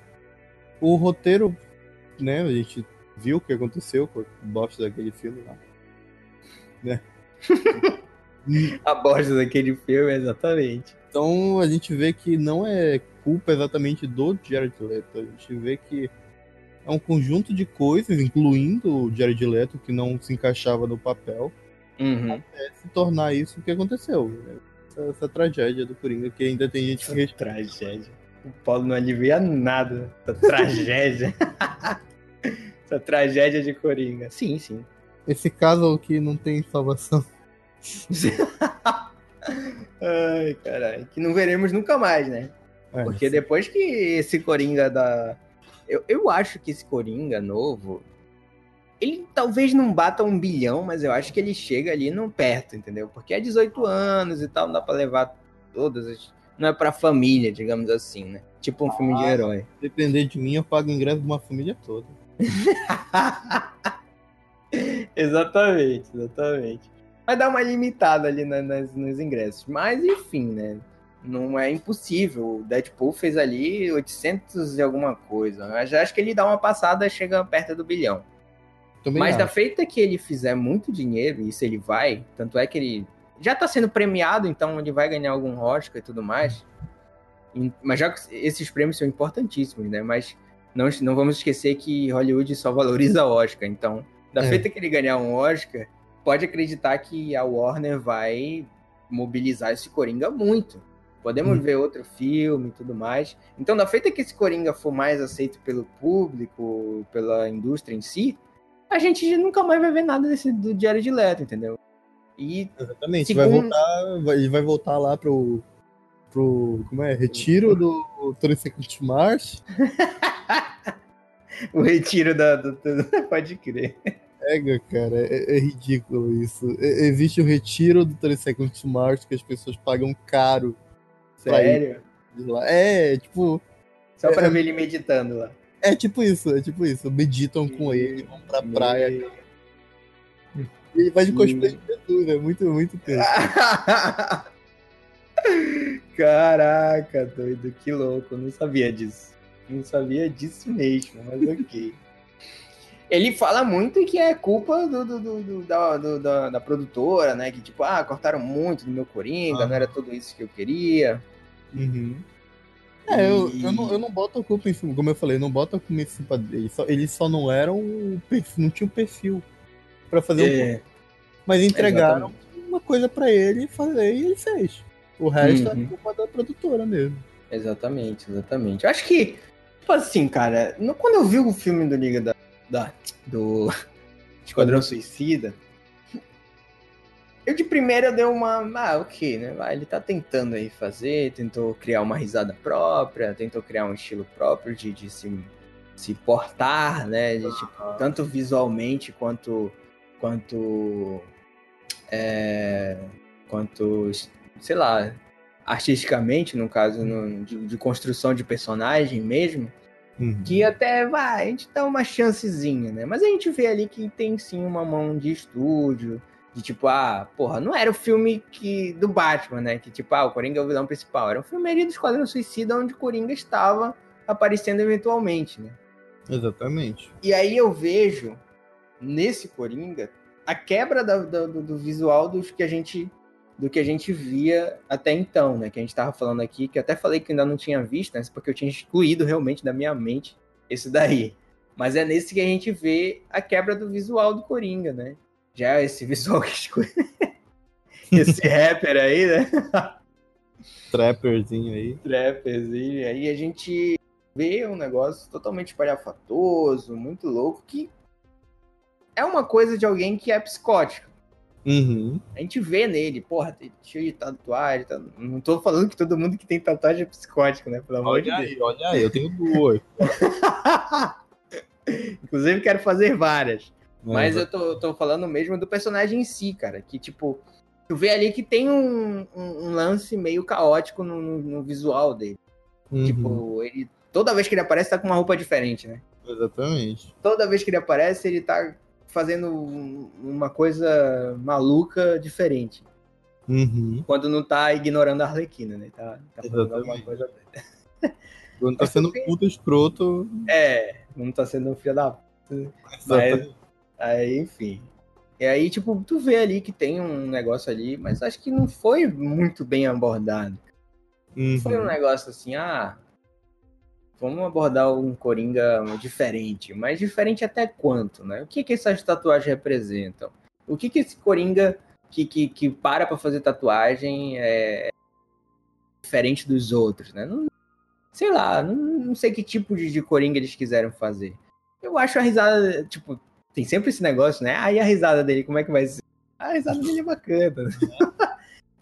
O roteiro, né? A gente viu o que aconteceu com o bosta daquele filme lá. Né? *laughs* a bosta daquele filme, exatamente. Então a gente vê que não é culpa exatamente do Jared Leto. A gente vê que é um conjunto de coisas, incluindo o Jared Leto, que não se encaixava no papel, uhum. até se tornar isso o que aconteceu. Essa, essa, tragédia do Coringa, que ainda tem gente que... Tragédia. O Paulo não alivia nada. Essa tragédia. *laughs* Essa tragédia de Coringa. Sim, sim. Esse caso que não tem salvação. *laughs* Ai, caralho. Que não veremos nunca mais, né? É, Porque sim. depois que esse Coringa da. Eu, eu acho que esse Coringa novo. Ele talvez não bata um bilhão, mas eu acho que ele chega ali no perto, entendeu? Porque é 18 anos e tal, não dá pra levar todas as. Não é pra família, digamos assim, né? Tipo um filme de ah, herói. Depender de mim, eu pago ingresso de uma família toda. *laughs* exatamente, exatamente. Vai dar uma limitada ali na, nas, nos ingressos. Mas, enfim, né? Não é impossível. O Deadpool fez ali 800 e alguma coisa. Eu já acho que ele dá uma passada chega perto do bilhão. Também Mas acho. da feita que ele fizer muito dinheiro, e isso ele vai, tanto é que ele já está sendo premiado, então ele vai ganhar algum Oscar e tudo mais. Mas já esses prêmios são importantíssimos, né? Mas não, não vamos esquecer que Hollywood só valoriza Oscar. Então, da é. feita que ele ganhar um Oscar, pode acreditar que a Warner vai mobilizar esse Coringa muito. Podemos hum. ver outro filme e tudo mais. Então, da feita que esse Coringa for mais aceito pelo público, pela indústria em si, a gente nunca mais vai ver nada desse, do Diário de Leto, entendeu? E Exatamente, segundo... vai voltar, vai, ele vai voltar lá pro, pro como é, retiro do Tony Secret March. *laughs* *laughs* o retiro da, *laughs* pode crer. Pega, cara, é, é, ridículo isso. É, existe o retiro do 30 Seconds to Mars que as pessoas pagam caro. Sério? Lá. É, tipo. Só pra é, ver ele meditando lá. É tipo isso, é tipo isso. Meditam com ele, vão pra praia. Ele vai de cosplay de Jesus, é muito, muito tempo. *laughs* Caraca, doido, que louco. não sabia disso. Não sabia disso mesmo, mas ok. *laughs* Ele fala muito que é culpa do, do, do, da, do da, da, produtora, né? Que tipo, ah, cortaram muito do meu Coringa, ah. não era tudo isso que eu queria. Uhum. É, e... eu, eu, não, eu não boto a culpa em cima, como eu falei, eu não boto a culpa em cima dele. Só, eles só não eram o perfil, não tinha um perfil para fazer é. um. Mas entregaram Exatamente. uma coisa para ele fazer e ele fez. O resto é uhum. é culpa da produtora mesmo. Exatamente, exatamente. Eu acho que, tipo assim, cara, quando eu vi o filme do Liga da, da do *laughs* Esquadrão Suicida, eu de primeira dei uma. Ah, ok, né? Ele tá tentando aí fazer, tentou criar uma risada própria, tentou criar um estilo próprio de, de se, se portar, né? De, tipo, tanto visualmente quanto. quanto. É, quanto. sei lá. Artisticamente, no caso, no, de, de construção de personagem mesmo. Uhum. Que até vai, a gente dá uma chancezinha, né? Mas a gente vê ali que tem sim uma mão de estúdio, de tipo, ah, porra, não era o filme que do Batman, né? Que tipo, ah, o Coringa é o vilão principal. Era um filme ali do Esquadrão Suicida onde o Coringa estava aparecendo eventualmente, né? Exatamente. E aí eu vejo nesse Coringa a quebra da, da, do, do, visual dos que a gente do que a gente via até então, né? Que a gente estava falando aqui, que até falei que ainda não tinha visto, né? Porque eu tinha excluído realmente da minha mente esse daí. Mas é nesse que a gente vê a quebra do visual do Coringa, né? Já esse visual que escolhe. *laughs* esse rapper aí, né? Trapperzinho aí. Trapperzinho. Aí a gente vê um negócio totalmente palhafatoso, muito louco, que é uma coisa de alguém que é psicótico. Uhum. A gente vê nele, porra, tem cheio de tatuagem. Tá... Não tô falando que todo mundo que tem tatuagem é psicótico, né? Pelo amor de Deus. Aí, olha aí, eu tenho duas. *laughs* Inclusive, quero fazer várias. É, Mas eu tô, tô falando mesmo do personagem em si, cara. Que, tipo, tu vê ali que tem um, um, lance meio caótico no, no, no visual dele. Uhum. Tipo, ele. Toda vez que ele aparece, tá com uma roupa diferente, né? Exatamente. Toda vez que ele aparece, ele tá fazendo uma coisa maluca diferente. Uhum. Quando não tá ignorando a Arlequina, né? Tá, tá fazendo alguma coisa. *laughs* Quando tá sendo puta escroto. É, não tá sendo um filho da puta. Mas, aí, enfim. E aí, tipo, tu vê ali que tem um negócio ali, mas acho que não foi muito bem abordado. Uhum. Foi um negócio assim, ah, vamos abordar um Coringa diferente. Mas diferente até quanto, né? O que, que essas tatuagens representam? O que, que esse Coringa que, que, que para pra fazer tatuagem é diferente dos outros, né? Não, sei lá, não, não sei que tipo de, de Coringa eles quiseram fazer. Eu acho a risada, tipo, tem sempre esse negócio, né? Aí a risada dele, como é que vai ser? A risada dele é bacana.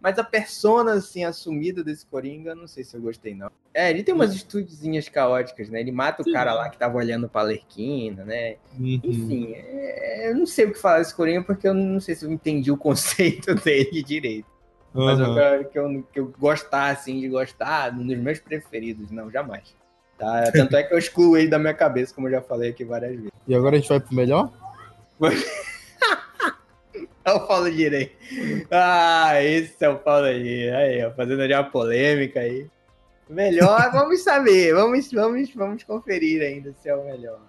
Mas a persona, assim, assumida desse Coringa, não sei se eu gostei, não. É, ele tem umas estudezinhas caóticas, né? Ele mata o cara lá que tava olhando pra Lerquina, né? Uhum. Enfim, é, eu não sei o que falar desse Coringa, porque eu não sei se eu entendi o *laughs* conceito dele direito. Uhum. Mas eu, que, eu, que eu gostar, assim, de gostar, um dos meus preferidos, não, jamais. Tá? Tanto é que eu excluo ele da minha cabeça, como eu já falei aqui várias vezes. E agora a gente vai pro melhor? *laughs* É o Paulo Direito. Ah, esse é o Paulo Direito. Aí, ó, fazendo ali uma polêmica aí. Melhor, *laughs* vamos saber. Vamos, vamos, vamos conferir ainda se é o melhor.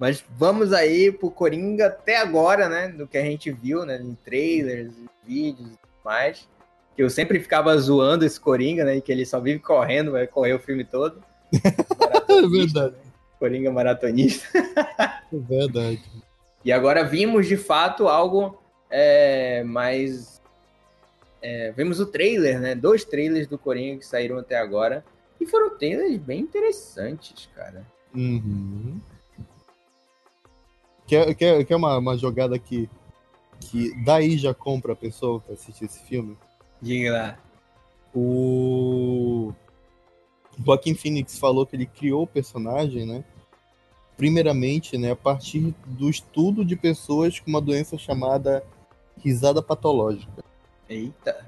Mas vamos aí pro Coringa até agora, né? Do que a gente viu, né? Em trailers, vídeos e tudo mais. Que eu sempre ficava zoando esse Coringa, né? Que ele só vive correndo, vai correr o filme todo. *laughs* é verdade. Coringa maratonista. é verdade. E agora vimos de fato algo é, mas é, vimos o trailer, né? Dois trailers do Coringa que saíram até agora. E foram trailers bem interessantes, cara. Uhum. Quer, quer, quer uma, uma jogada que, que daí já compra a pessoa pra assistir esse filme? Diga lá. O Joaquim Phoenix falou que ele criou o personagem, né? Primeiramente, né, a partir do estudo de pessoas com uma doença chamada risada patológica. Eita.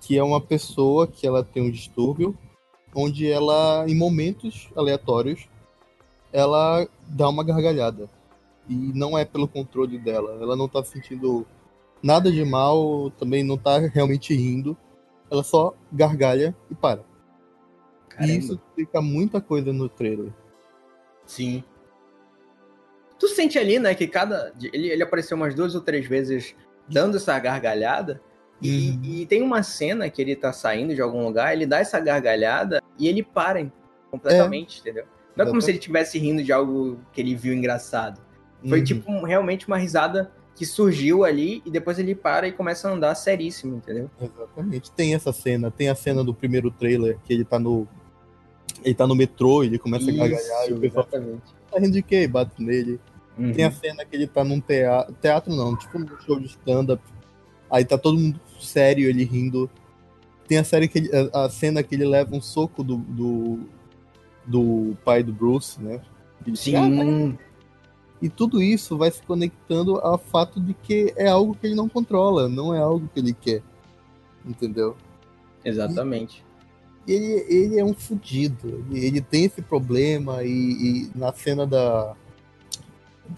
Que é uma pessoa que ela tem um distúrbio onde ela, em momentos aleatórios, ela dá uma gargalhada. E não é pelo controle dela. Ela não tá sentindo nada de mal, também não tá realmente rindo. Ela só gargalha e para. Caramba. E isso explica muita coisa no trailer. Sim. Tu sente ali, né, que cada. Ele, ele apareceu umas duas ou três vezes dando essa gargalhada. E, Uhum. e tem uma cena que ele tá saindo de algum lugar, ele dá essa gargalhada e ele para completamente, entendeu? Não é como se ele estivesse rindo de algo que ele viu engraçado. Foi Uhum. tipo um- realmente uma risada que surgiu ali e depois ele para e começa a andar seríssimo, entendeu? Exatamente. Tem essa cena, tem a cena do primeiro trailer que ele tá no. Ele tá no metrô, ele começa a gargalhar e o pessoal exatamente. tá rindo de quê? Bate nele. Uhum. Tem a cena que ele tá num teatro. Teatro não, tipo num show de stand-up. Aí tá todo mundo sério, ele rindo. Tem a série que ele- a, cena que ele leva um soco do, do, do pai do Bruce, né? Ele fica, "Ah, Sim, E tudo isso vai se conectando ao fato de que é algo que ele não controla, não é algo que ele quer. Entendeu? exatamente. Ele, ele é um fudido. Ele, ele tem esse problema e, e na cena da,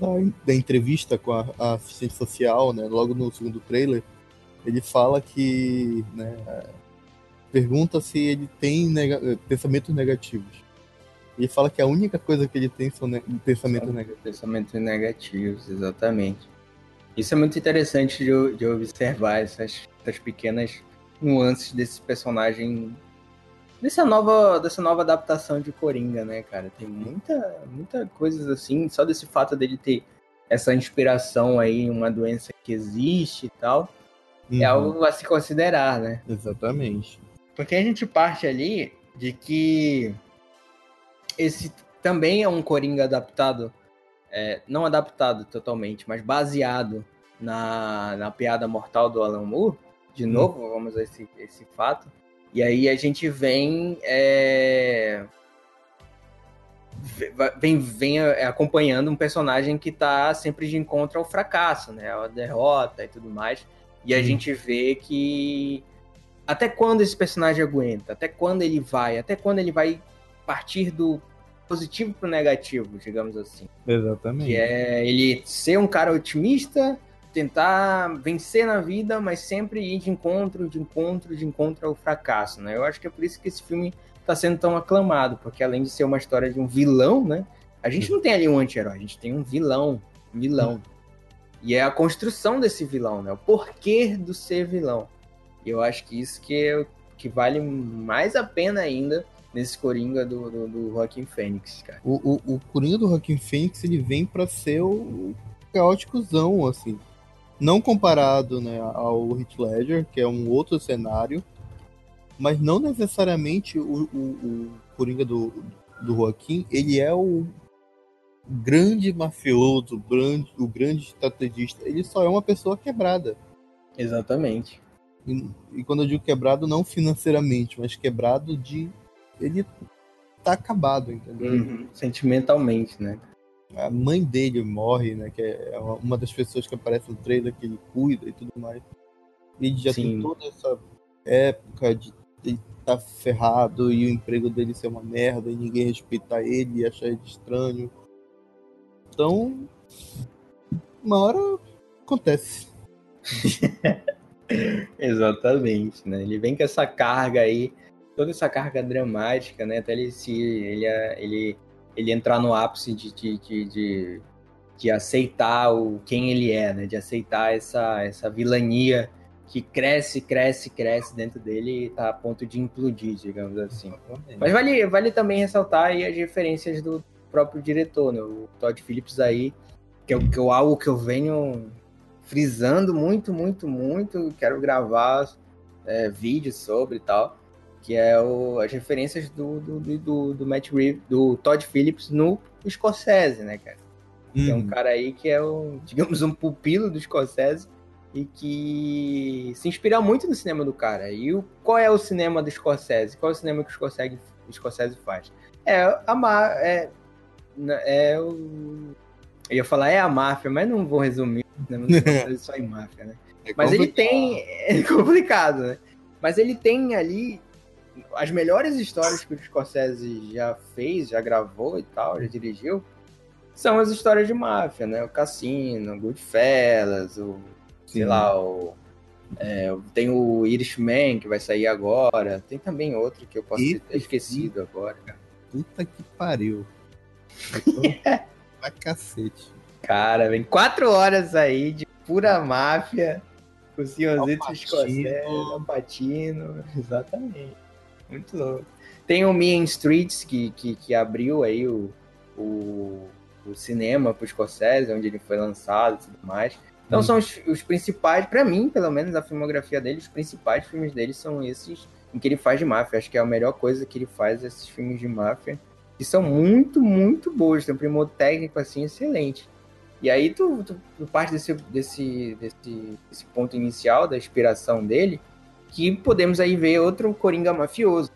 da, da entrevista com a, a assistente social, né, logo no segundo trailer, ele fala que. Né, pergunta se ele tem nega- pensamentos negativos. Ele fala que a única coisa que ele tem são ne- pensamentos negativos. Pensamentos negativos, exatamente. Isso é muito interessante de, de observar essas, essas pequenas nuances desse personagem. Dessa nova, dessa nova adaptação de Coringa, né, cara? Tem muita, muita coisas assim, só desse fato dele ter essa inspiração aí, uma doença que existe e tal, é Uhum, algo a se considerar, né? Exatamente. Porque a gente parte ali de que esse também é um Coringa adaptado, é, não adaptado totalmente, mas baseado na, na piada mortal do Alan Moore. De novo, vamos a esse, esse fato. E aí a gente vem. é, vem, vem acompanhando um personagem que tá sempre de encontro ao fracasso, né? A derrota e tudo mais. E a Hum. gente vê que até quando esse personagem aguenta, até quando ele vai, até quando ele vai partir do positivo pro negativo, digamos assim. Exatamente. Que é ele ser um cara otimista, tentar vencer na vida, mas sempre ir de encontro, de encontro, de encontro ao fracasso, né? Eu acho que é por isso que esse filme tá sendo tão aclamado, porque além de ser uma história de um vilão, né? A gente não tem ali um anti-herói, a gente tem um vilão, vilão. E é a construção desse vilão, né? O porquê do ser vilão. E eu acho que isso que, é, que vale mais a pena ainda nesse Coringa do, do, do Joaquim Fênix, cara. O, o, o Coringa do Joaquim Phoenix ele vem pra ser o caóticozão, assim. Não comparado né, ao Heath Ledger, que é um outro cenário, mas não necessariamente o, o, o Coringa do, do Joaquim, ele é o grande mafioso, o grande, o grande estrategista. Ele só é uma pessoa quebrada. Exatamente. E, e quando eu digo quebrado, não financeiramente, mas quebrado de. Ele tá acabado, entendeu? Uhum. Sentimentalmente, né? A mãe dele morre, né? Que é uma das pessoas que aparece no trailer que ele cuida e tudo mais. Ele já Sim. tem toda essa época de ele tá ferrado e o emprego dele ser uma merda e ninguém respeitar ele e achar ele estranho. Então, uma hora acontece. *laughs* Exatamente, né? Ele vem com essa carga aí, toda essa carga dramática, né? Até ele se ele, ele, ele entrar no ápice de, de, de, de, de aceitar o quem ele é, né? De aceitar essa, essa vilania que cresce, cresce, cresce dentro dele e tá a ponto de implodir, digamos assim. Mas vale, vale também ressaltar aí as referências do próprio diretor, né? O Todd Phillips aí, que é, o- que é algo que eu venho frisando muito, muito, muito. Quero gravar é, vídeos sobre e tal. Que é o- as referências do, do, do, do, Matt Reeves, do Todd Phillips no Scorsese, né, cara? que é um cara aí que é, o, *laughs* digamos, um pupilo do Scorsese e que se inspira muito no cinema do cara. E o, qual é o cinema do Scorsese? Qual é o cinema que o Scorsese, o Scorsese faz? É a é, é o eu ia falar é a máfia, mas não vou resumir, né? não *laughs* vou só em máfia, né? É mas ele tem *laughs* é complicado, né? Mas ele tem ali as melhores histórias que o Scorsese já fez, já gravou e tal, já dirigiu, são as histórias de máfia, né? O Cassino, Goodfellas, o sei lá, o é, tem o Irishman que vai sair agora. Tem também outro que eu posso ter esquecido agora. Puta que pariu. *laughs* pra cacete. Cara, vem quatro horas aí de pura máfia. Com o senhorzinho escocés, Patino. *laughs* Exatamente. Muito louco. Tem o Mean Streets, que, que, que abriu aí o, o, o cinema pro Scorsese, onde ele foi lançado e tudo mais. Então hum. são os, os principais, para mim, pelo menos, a filmografia dele, os principais filmes dele são esses em que ele faz de máfia. Acho que é a melhor coisa que ele faz, esses filmes de máfia. Que são muito, muito bons. Tem um primor técnico, assim, excelente. E aí tu, tu, tu parte desse, desse, desse, desse ponto inicial, da inspiração dele, que podemos aí ver outro Coringa mafioso.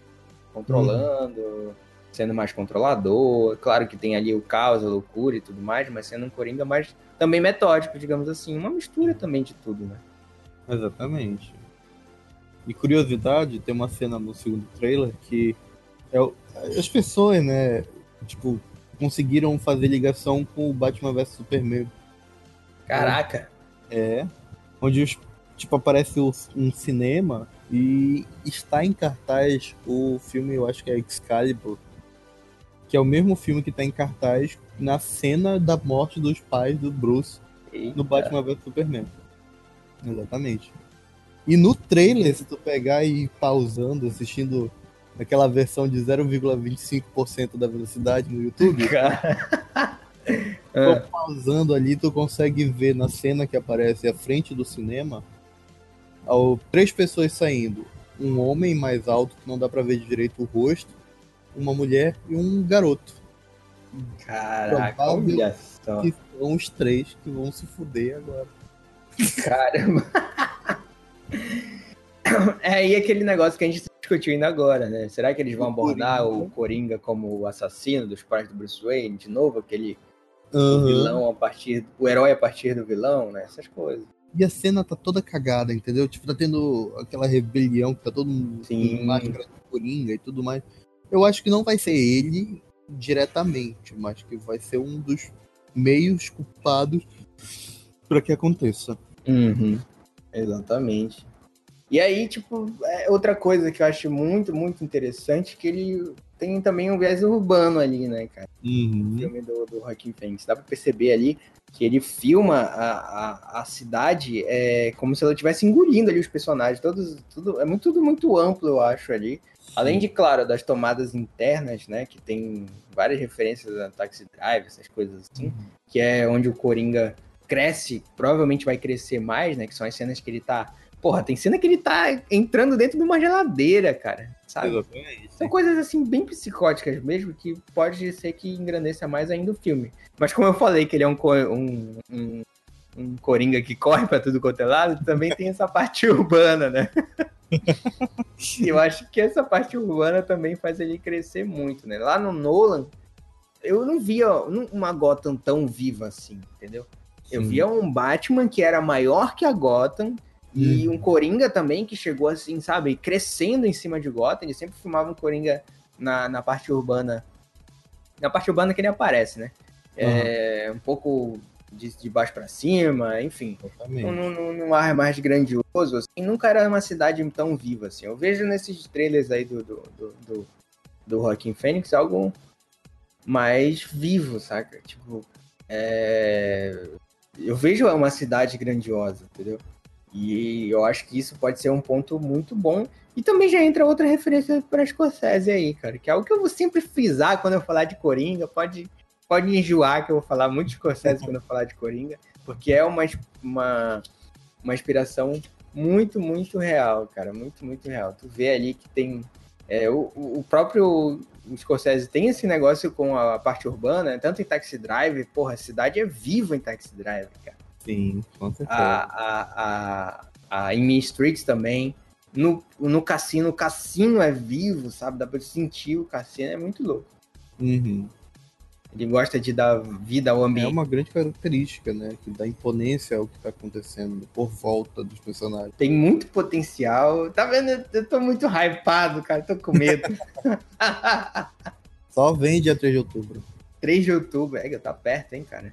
Controlando, hum. sendo mais controlador. Claro que tem ali o caos, a loucura e tudo mais, mas sendo um Coringa mais também metódico, digamos assim. Uma mistura também de tudo, né? Exatamente. E curiosidade, tem uma cena no segundo trailer que é, as pessoas, né, tipo, conseguiram fazer ligação com o Batman vs Superman. Caraca! É. Onde os, tipo, aparece um cinema e está em cartaz o filme, eu acho que é Excalibur, que é o mesmo filme que está em cartaz na cena da morte dos pais do Bruce Eita. no Batman vs Superman. Exatamente. E no trailer, se tu pegar e ir pausando, assistindo aquela versão de 0,25% da velocidade no YouTube, *laughs* tô pausando ali, tu consegue ver na cena que aparece à frente do cinema ao, três pessoas saindo. Um homem mais alto que não dá para ver direito o rosto, uma mulher e um garoto. Caraca, olha só. Que são os três que vão se fuder agora. Caramba. *laughs* é, e aquele negócio que a gente está discutindo agora, né? Será que eles vão abordar Coringa. o Coringa como o assassino dos pais do Bruce Wayne de novo? Aquele uhum. vilão a partir. O herói a partir do vilão, né? Essas coisas. E a cena tá toda cagada, entendeu? Tipo, tá tendo aquela rebelião que tá todo mundo Sim. com máscara do Coringa e tudo mais. Eu acho que não vai ser ele diretamente, mas que vai ser um dos meios culpados para que aconteça. Uhum. Exatamente. E aí, tipo, é outra coisa que eu acho muito, muito interessante, que ele tem também um viés urbano ali, né, cara? Uhum. O filme do, do Joaquim Phoenix. Dá pra perceber ali que ele filma a, a, a cidade é, como se ela estivesse engolindo ali os personagens. Todos, tudo, é muito, tudo muito amplo, eu acho, ali. Além de, claro, das tomadas internas, né? Que tem várias referências a Taxi Drive, essas coisas assim. Uhum. Que é onde o Coringa cresce, provavelmente vai crescer mais, né? Que são as cenas que ele tá. Porra, tem cena que ele tá entrando dentro de uma geladeira, cara. Sabe? Exatamente. São coisas assim bem psicóticas mesmo, que pode ser que engrandeça mais ainda o filme. Mas como eu falei que ele é um, um, um, um Coringa que corre pra tudo quanto é lado, também tem essa parte *laughs* urbana, né? *laughs* eu acho que essa parte urbana também faz ele crescer muito, né? Lá no Nolan, eu não via uma Gotham tão viva assim, entendeu? Sim. Eu via um Batman que era maior que a Gotham e uhum. um Coringa também que chegou assim, sabe, crescendo em cima de Gotham. Ele sempre filmava um Coringa na, na parte urbana. Na parte urbana que ele aparece, né? Uhum. É, um pouco de, de baixo para cima, enfim. Num, num, num, ar mais grandioso, assim, nunca era uma cidade tão viva, assim. Eu vejo nesses trailers aí do, do, do, do, do Joaquim Fênix algo mais vivo, saca? Tipo, é... eu vejo uma cidade grandiosa, entendeu? E eu acho que isso pode ser um ponto muito bom. E também já entra outra referência para Scorsese aí, cara, que é algo que eu vou sempre frisar quando eu falar de Coringa. Pode pode enjoar que eu vou falar muito de Scorsese quando eu falar de Coringa, porque é uma, uma, uma inspiração muito, muito real, cara, muito, muito real. Tu vê ali que tem é, o, o próprio Scorsese tem esse negócio com a parte urbana, tanto em Taxi Drive, porra, a cidade é viva em Taxi Drive, cara. Sim, com certeza. A, a, a, a, em Mean Streets também. No, no cassino, o cassino é vivo, sabe? Dá pra sentir o cassino, é muito louco. Uhum. Ele gosta de dar vida ao É ambiente. uma grande característica, né? Que dá imponência ao que tá acontecendo por volta dos personagens. Tem muito potencial. Tá vendo? Eu- Eu tô muito hypado, cara. Tô com medo. *laughs* *laughs* Só vem dia 3 de outubro. 3 de outubro. É, tá perto, hein, cara?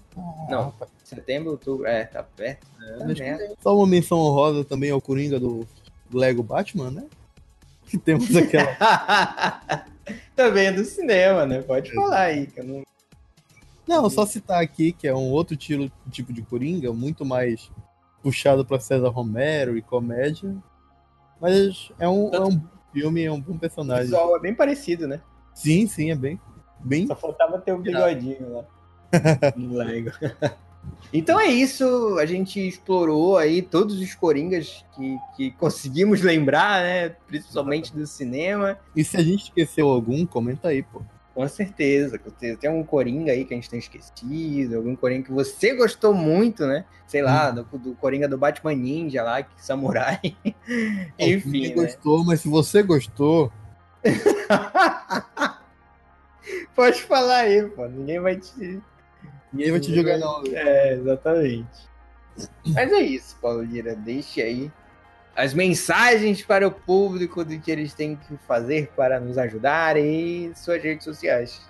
Não. rapaz. Setembro, outubro. É, tá perto. Tá mas merda. Só uma menção honrosa também ao Coringa do Lego Batman, né? *laughs* Que temos aquela. Também é do cinema, né? Pode falar aí. Que eu não... Não, só citar aqui que é um outro tiro, tipo de Coringa, muito mais puxado pra César Romero e comédia. Mas é um, é um bom filme, é um bom O personagem. visual é bem parecido, né? Sim, sim, é bem. Bem. Só faltava ter o bigodinho lá. *laughs* No Lego. Então é isso, a gente explorou aí todos os Coringas que, que conseguimos lembrar, né? Principalmente do cinema. E se a gente esqueceu algum, comenta aí, pô. Com certeza. com certeza. Tem um Coringa aí que a gente tem esquecido, algum Coringa que você gostou muito, né? Sei lá, do, do Coringa do Batman Ninja lá, que samurai. Enfim, Ninguém né? gostou, mas se você gostou, *laughs* *laughs* Pode falar aí, pô. Ninguém vai te. ninguém vai te jogar não. É, exatamente. Mas é isso, Paulo Lira. Deixe aí as mensagens para o público do que eles têm que fazer para nos ajudar e suas redes sociais.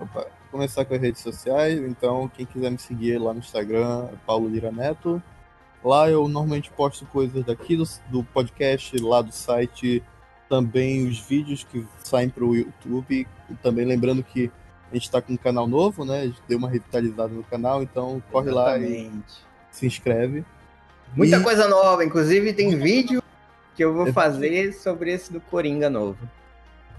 Opa, vou começar com as redes sociais. Então, quem quiser me seguir lá no Instagram, é Paulo Lira Neto. Lá eu normalmente posto coisas daqui do, do podcast, lá do site, também os vídeos que saem para o YouTube. E também lembrando que a gente está com um canal novo, né? A gente deu uma revitalizada no canal, então corre lá e Exatamente. se inscreve. Muita E- coisa nova, inclusive tem vídeo que eu vou fazer sobre esse do Coringa novo.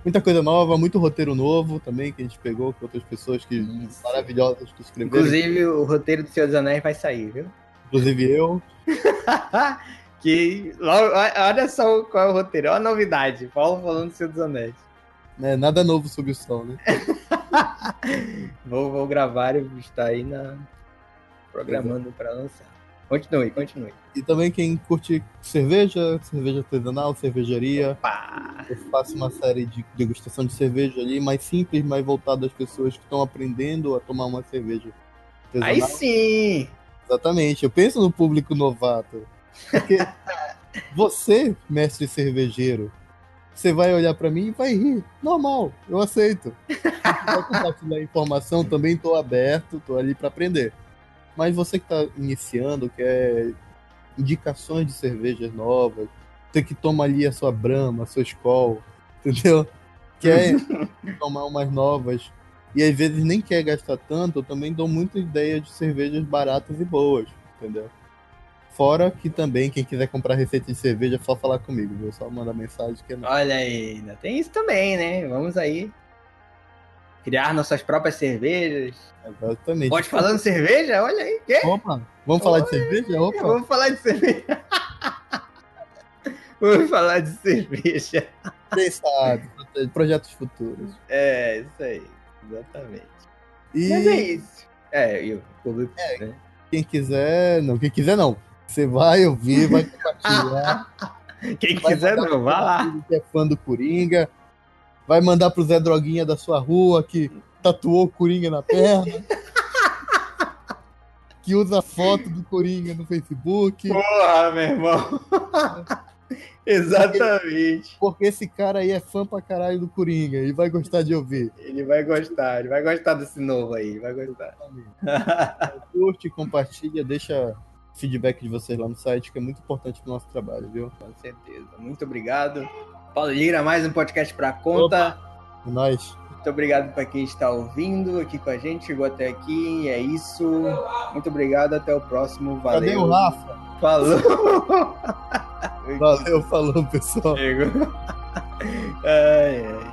Muita coisa nova, muito roteiro novo também que a gente pegou com outras pessoas que Isso. maravilhosas que escreveram, Inclusive o roteiro do Senhor dos Anéis vai sair, viu? inclusive eu. *laughs* que olha só qual é o roteiro, olha a novidade. Paulo falando do Senhor dos Anéis. Né? Nada novo sob o sol, né? *laughs* Vou, vou gravar e estar aí na programando para lançar. Continue, continue. E também quem curte cerveja, cerveja artesanal, cervejaria. Pá. Eu faço uma série de degustação de cerveja ali, mais simples, mais voltada às pessoas que estão aprendendo a tomar uma cerveja artesanal. Aí sim! Exatamente. Eu penso no público novato. Porque você, mestre cervejeiro, você vai olhar pra mim e vai rir. Normal, eu aceito. Quiser compartilhar informação, também tô aberto, tô ali pra aprender. Mas você que tá iniciando, quer indicações de cervejas novas, você que toma ali a sua Brahma, a sua Skol, entendeu? Quer *laughs* tomar umas novas e às vezes nem quer gastar tanto, eu também dou muita ideia de cervejas baratas e boas, entendeu? Fora que também, quem quiser comprar receita de cerveja, é só falar comigo, viu? Só mandar mensagem que é não. Olha aí, ainda tem isso também, né? Vamos aí. Criar nossas próprias cervejas. Exatamente. Pode falando cerveja? Olha aí, quê? Opa, vamos falar de cerveja? Opa, Vamos falar de cerveja. *laughs* Vamos falar de cerveja. quem sabe? Projetos futuros. É, isso aí. Exatamente. E Mas é isso. É, e o público, né? quem quiser, não, quem quiser não. Você vai ouvir, vai compartilhar. *laughs* Quem vai quiser não, vá lá. Que é fã do Coringa. Vai mandar pro Zé Droguinha da sua rua que tatuou o Coringa na perna. *laughs* que usa foto do Coringa no Facebook. Porra, meu irmão. *laughs* Exatamente. Porque esse cara aí é fã pra caralho do Coringa e vai gostar de ouvir. Ele vai gostar, ele vai gostar desse novo aí, vai gostar. Curte, compartilha, deixa feedback de vocês lá no site, que é muito importante pro nosso trabalho, viu? Com certeza. Muito obrigado. Paulo Lira, mais um podcast pra conta. É nóis. Muito obrigado para quem está ouvindo aqui com a gente, chegou até aqui. É isso. Muito obrigado, até o próximo. Valeu. Cadê o Rafa? Falou. *laughs* Valeu, falou, pessoal. Chegou. *laughs* Ai, ai.